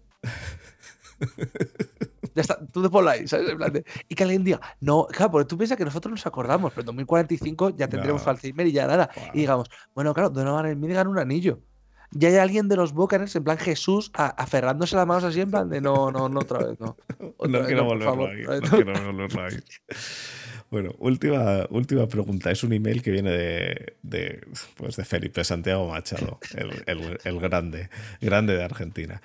ya está, tú de por ahí, ¿sabes? y que alguien diga, no, claro, porque tú piensas que nosotros nos acordamos, pero en 2045 ya tendremos Alzheimer y ya nada. Y digamos, bueno, claro, Donovan Smith gana un anillo ya hay alguien de los Buccaneers en plan Jesús aferrándose las manos así en plan de no, no, no, otra vez, no. no quiero volverlo ahí, no quiero volverlo ahí. Bueno, última, última pregunta. Es un email que viene de, de, pues de Felipe Santiago Machado, el, el, grande, grande de Argentina.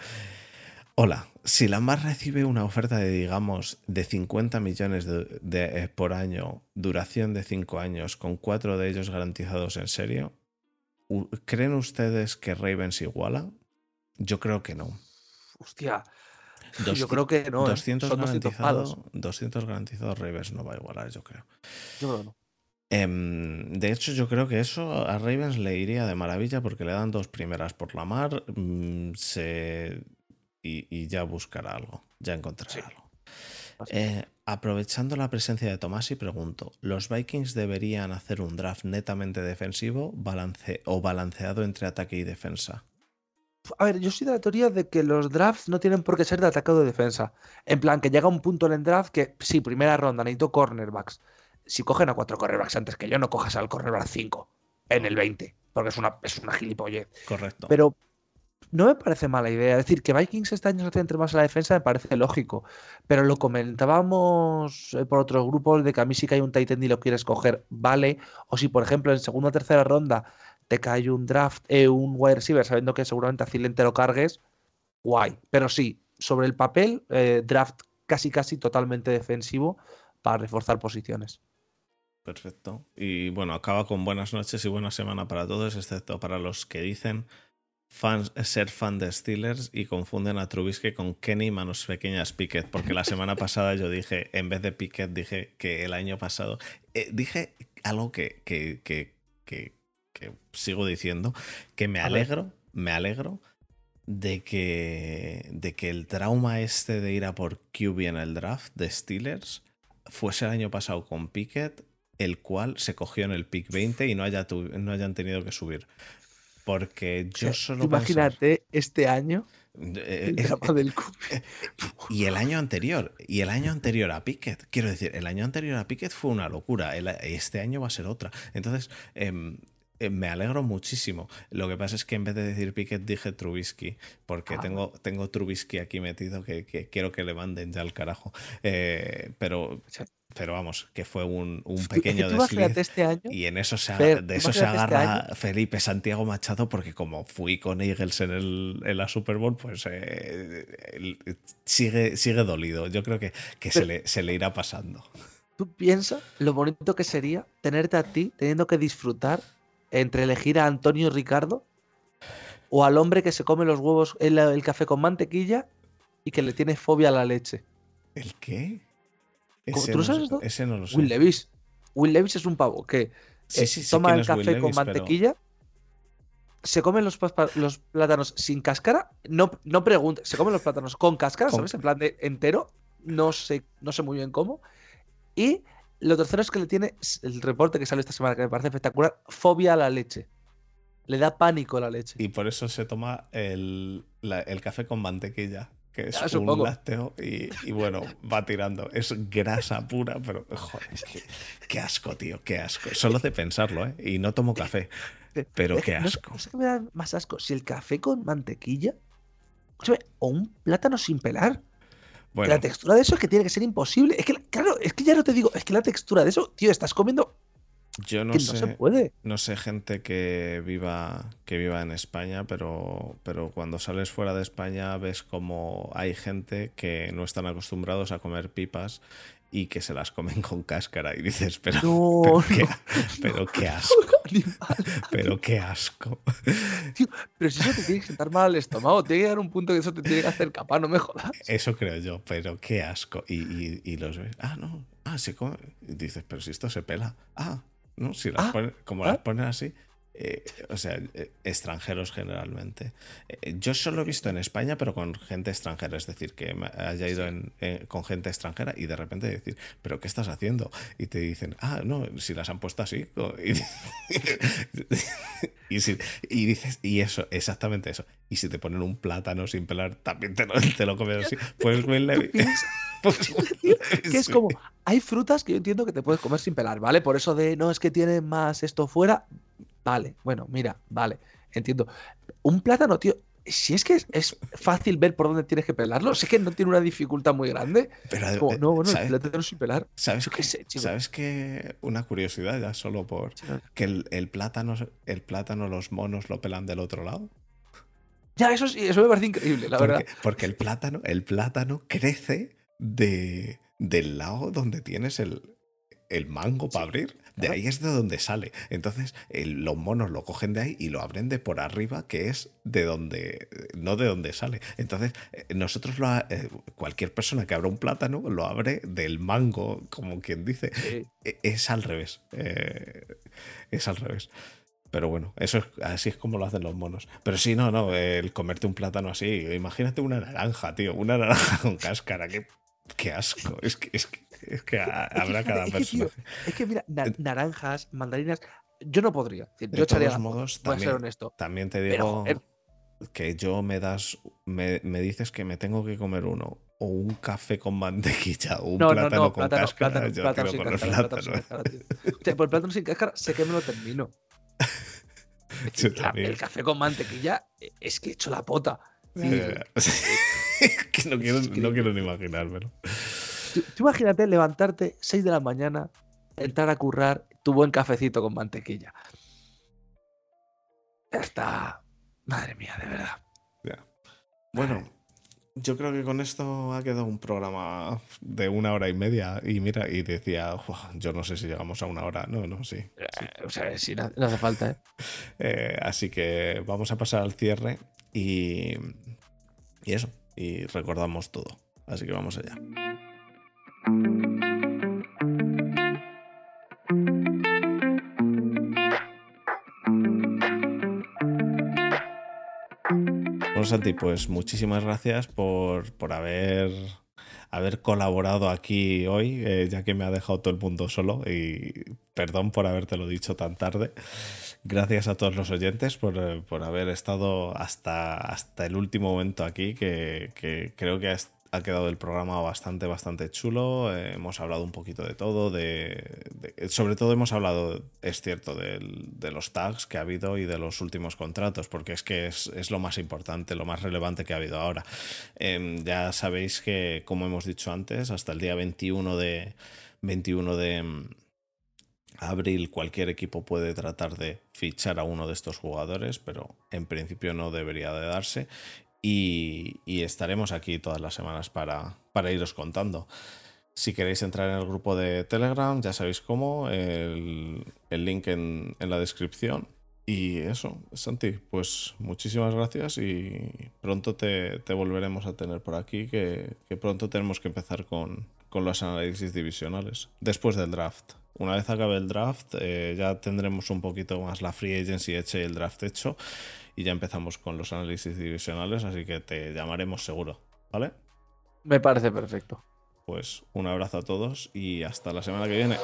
Hola, si la Lamar recibe una oferta de, digamos, de 50 millones de, de, por año, duración de 5 años, con 4 de ellos garantizados en serio, ¿Creen ustedes que Ravens iguala? Yo creo que no. Hostia. yo creo que no. 200 ¿eh? garantizados 200, garantizados Ravens no va a igualar, yo creo. Yo creo que no. Em, de hecho, yo creo que eso a Ravens le iría de maravilla porque le dan dos primeras por la mar mm, y, ya buscará algo, ya encontrará algo. Eh, aprovechando la presencia de Tomás y pregunto, ¿los Vikings deberían hacer un draft netamente defensivo o balanceado entre ataque y defensa? A ver, yo soy de la teoría de que los drafts no tienen por qué ser de ataque o de defensa. En plan, que llega un punto en el draft que, sí, primera ronda, necesito cornerbacks. Si cogen a cuatro cornerbacks antes que yo, no cojas al cornerback 5 en el 20, porque es una, es una gilipollez. Correcto. Pero no me parece mala idea. Es decir, que Vikings este año se centre más en la defensa me parece lógico. Pero lo comentábamos eh, por otros grupos de que a mí sí que hay un Titan y lo quieres coger, vale. O si, por ejemplo, en segunda o tercera ronda te cae un draft, eh, un wide receiver, sabiendo que seguramente a te lo cargues, guay. Pero sí, sobre el papel, eh, draft casi casi totalmente defensivo para reforzar posiciones. Perfecto. Y bueno, acaba con buenas noches y buena semana para todos, excepto para los que dicen ser fan de Steelers y confunden a Trubisky con Kenny Manos Pequeñas Pickett, porque la semana pasada yo dije, en vez de Pickett, dije que el año pasado, eh, dije algo que, que, que, que, sigo diciendo, que me alegro, me alegro de que, de que el trauma este de ir a por QB en el draft de Steelers fuese el año pasado con Pickett, el cual se cogió en el pick 20 y no, haya no hayan tenido que subir. Porque yo solo. Imagínate este año. Eh, el del y el año anterior, y el año anterior a Pickett, quiero decir, el año anterior a Pickett fue una locura, este año va a ser otra. Entonces, em, eh, me alegro muchísimo. Lo que pasa es que en vez de decir Pickett dije Trubisky, porque ah. tengo, tengo Trubisky aquí metido que, quiero que le manden ya al carajo. Eh, pero pero vamos, que fue un, pequeño desliz. Este año, y en eso se, de eso se este agarra Felipe Santiago Machado, porque como fui con Eagles en, el, en la Super Bowl, pues eh, sigue, sigue dolido. Yo creo que, que se, le, se le irá pasando. ¿Tú piensas lo bonito que sería tenerte a ti teniendo que disfrutar entre elegir a Antonio Ricardo o al hombre que se come los huevos, el, el café con mantequilla y que le tiene fobia a la leche? ¿El qué? ¿Tú no, sabes esto? Ese no lo sé. Will Levis. Will Levis es un pavo que eh, toma el café con mantequilla, se come los, los, plátanos sin cáscara, no, no pregunte, se come los plátanos con cáscara, ¿sabes? En plan de entero, no sé, no sé muy bien cómo. Y lo tercero es que le tiene el reporte que sale esta semana, que me parece espectacular, fobia a la leche. Le da pánico a la leche. Y por eso se toma el, el café con mantequilla que es un lácteo y, bueno, va tirando. Es grasa pura, pero joder, qué, asco, tío, qué asco. Solo de pensarlo, ¿eh? Y no tomo café, pero qué asco. No, sé qué me da más asco, si el café con mantequilla o un plátano sin pelar. La textura de eso es que tiene que ser imposible. Es que, claro, es que ya no te digo, es que la textura de eso, tío, estás comiendo yo no sé, no, puede. no sé gente que viva, que viva en España, pero, pero cuando sales fuera de España ves como hay gente que no están acostumbrados a comer pipas y que se las comen con cáscara y dices, pero, pero, qué, asco. pero qué asco. pero si eso te tiene que sentar mal al estómago, tiene que llegar un punto que eso te tiene que hacer capaz, no me jodas. Eso creo yo, pero qué asco. Y, y, los ves, ah, no, ah, se come. Y dices, pero si esto se pela. Ah, ¿no? Si las ah, como las ah. ponen así. Eh, o sea, eh, extranjeros generalmente. Eh, yo solo he visto en España, pero con gente extranjera, es decir, que haya ido con gente extranjera y de repente decir, ¿pero qué estás haciendo? Y te dicen, ah, no, si las han puesto así. Y, y, dices, y eso, exactamente eso. Y si te ponen un plátano sin pelar, también te lo, te lo comes así. Pues que es como, hay frutas que yo entiendo que te puedes comer sin pelar, ¿vale? Por eso de, no, es que tiene más esto fuera, Vale, bueno, mira, vale, entiendo. Un plátano, tío, si es que es, fácil ver por dónde tienes que pelarlo, sé que no tiene una dificultad muy grande. Pero, eh, no, bueno, el plátano sin pelar. ¿Sabes que, ¿Sabes que una curiosidad ya solo por que el, plátano, el plátano, los monos lo pelan del otro lado? Ya, eso sí, eso me parece increíble, la verdad. Porque el plátano, el plátano crece de, del lado donde tienes el, el mango para abrir. De ahí es de donde sale. Entonces, los monos lo cogen de ahí y lo abren de por arriba, que es de donde, no de donde sale. Entonces, eh, nosotros, lo, eh, cualquier persona que abra un plátano, lo abre del mango, como quien dice. E, es al revés. Eh, es al revés. Pero bueno, eso es, así es como lo hacen los monos. Pero sí, no, no, el comerte un plátano así, imagínate una naranja, tío, una naranja con cáscara, qué, qué asco. Es que, es que es que habrá cada persona. Es que mira, naranjas, mandarinas, yo no podría. Yo de todos modos, también, ser honesto. También te digo que yo me das, me, dices que me tengo que comer uno o un café con mantequilla o un plátano con cáscara, yo plátano sin cáscara, plátano. por el plátano sin cáscara sé que me lo termino. el café con mantequilla es que he hecho la pota. que no quiero, no quiero ni imaginármelo. Tú, imagínate levantarte 6 de la mañana, entrar a currar tu buen cafecito con mantequilla. Ya está. Madre mía, de verdad. Bueno, yo creo que con esto ha quedado un programa de una hora y media. Y mira, y decía, yo no sé si llegamos a una hora. No, no, sí. Eh, o sea, sí, no, hace falta, ¿eh? ¿eh? Así que vamos a pasar al cierre y, y eso. Y recordamos todo. Así que vamos allá. Bueno, Santi, pues muchísimas gracias por, haber, haber colaborado aquí hoy, eh, ya que me ha dejado todo el mundo solo y perdón por habértelo dicho tan tarde. Gracias a todos los oyentes por, eh, haber estado hasta, hasta el último momento aquí, que, que creo que ha, ha quedado el programa bastante, bastante chulo. Hemos hablado un poquito de todo, de, sobre todo hemos hablado, es cierto, de, los tags que ha habido y de los últimos contratos, porque es que es, lo más importante, lo más relevante que ha habido ahora. Em, ya sabéis que, como hemos dicho antes, hasta el día 21 de, 21 de mm, abril cualquier equipo puede tratar de fichar a uno de estos jugadores, pero en principio no debería de darse. Y, estaremos aquí todas las semanas para, para iros contando. Si queréis entrar en el grupo de Telegram, ya sabéis cómo, el, link en, la descripción. Y eso, Santi, pues muchísimas gracias y pronto te, volveremos a tener por aquí, que, pronto tenemos que empezar con, los análisis divisionales, después del draft. Una vez acabe el draft, eh, ya tendremos un poquito más la free agency hecha y el draft hecho, y ya empezamos con los análisis divisionales, así que te llamaremos seguro, ¿vale? Me parece perfecto. Pues un abrazo a todos y hasta la semana que viene.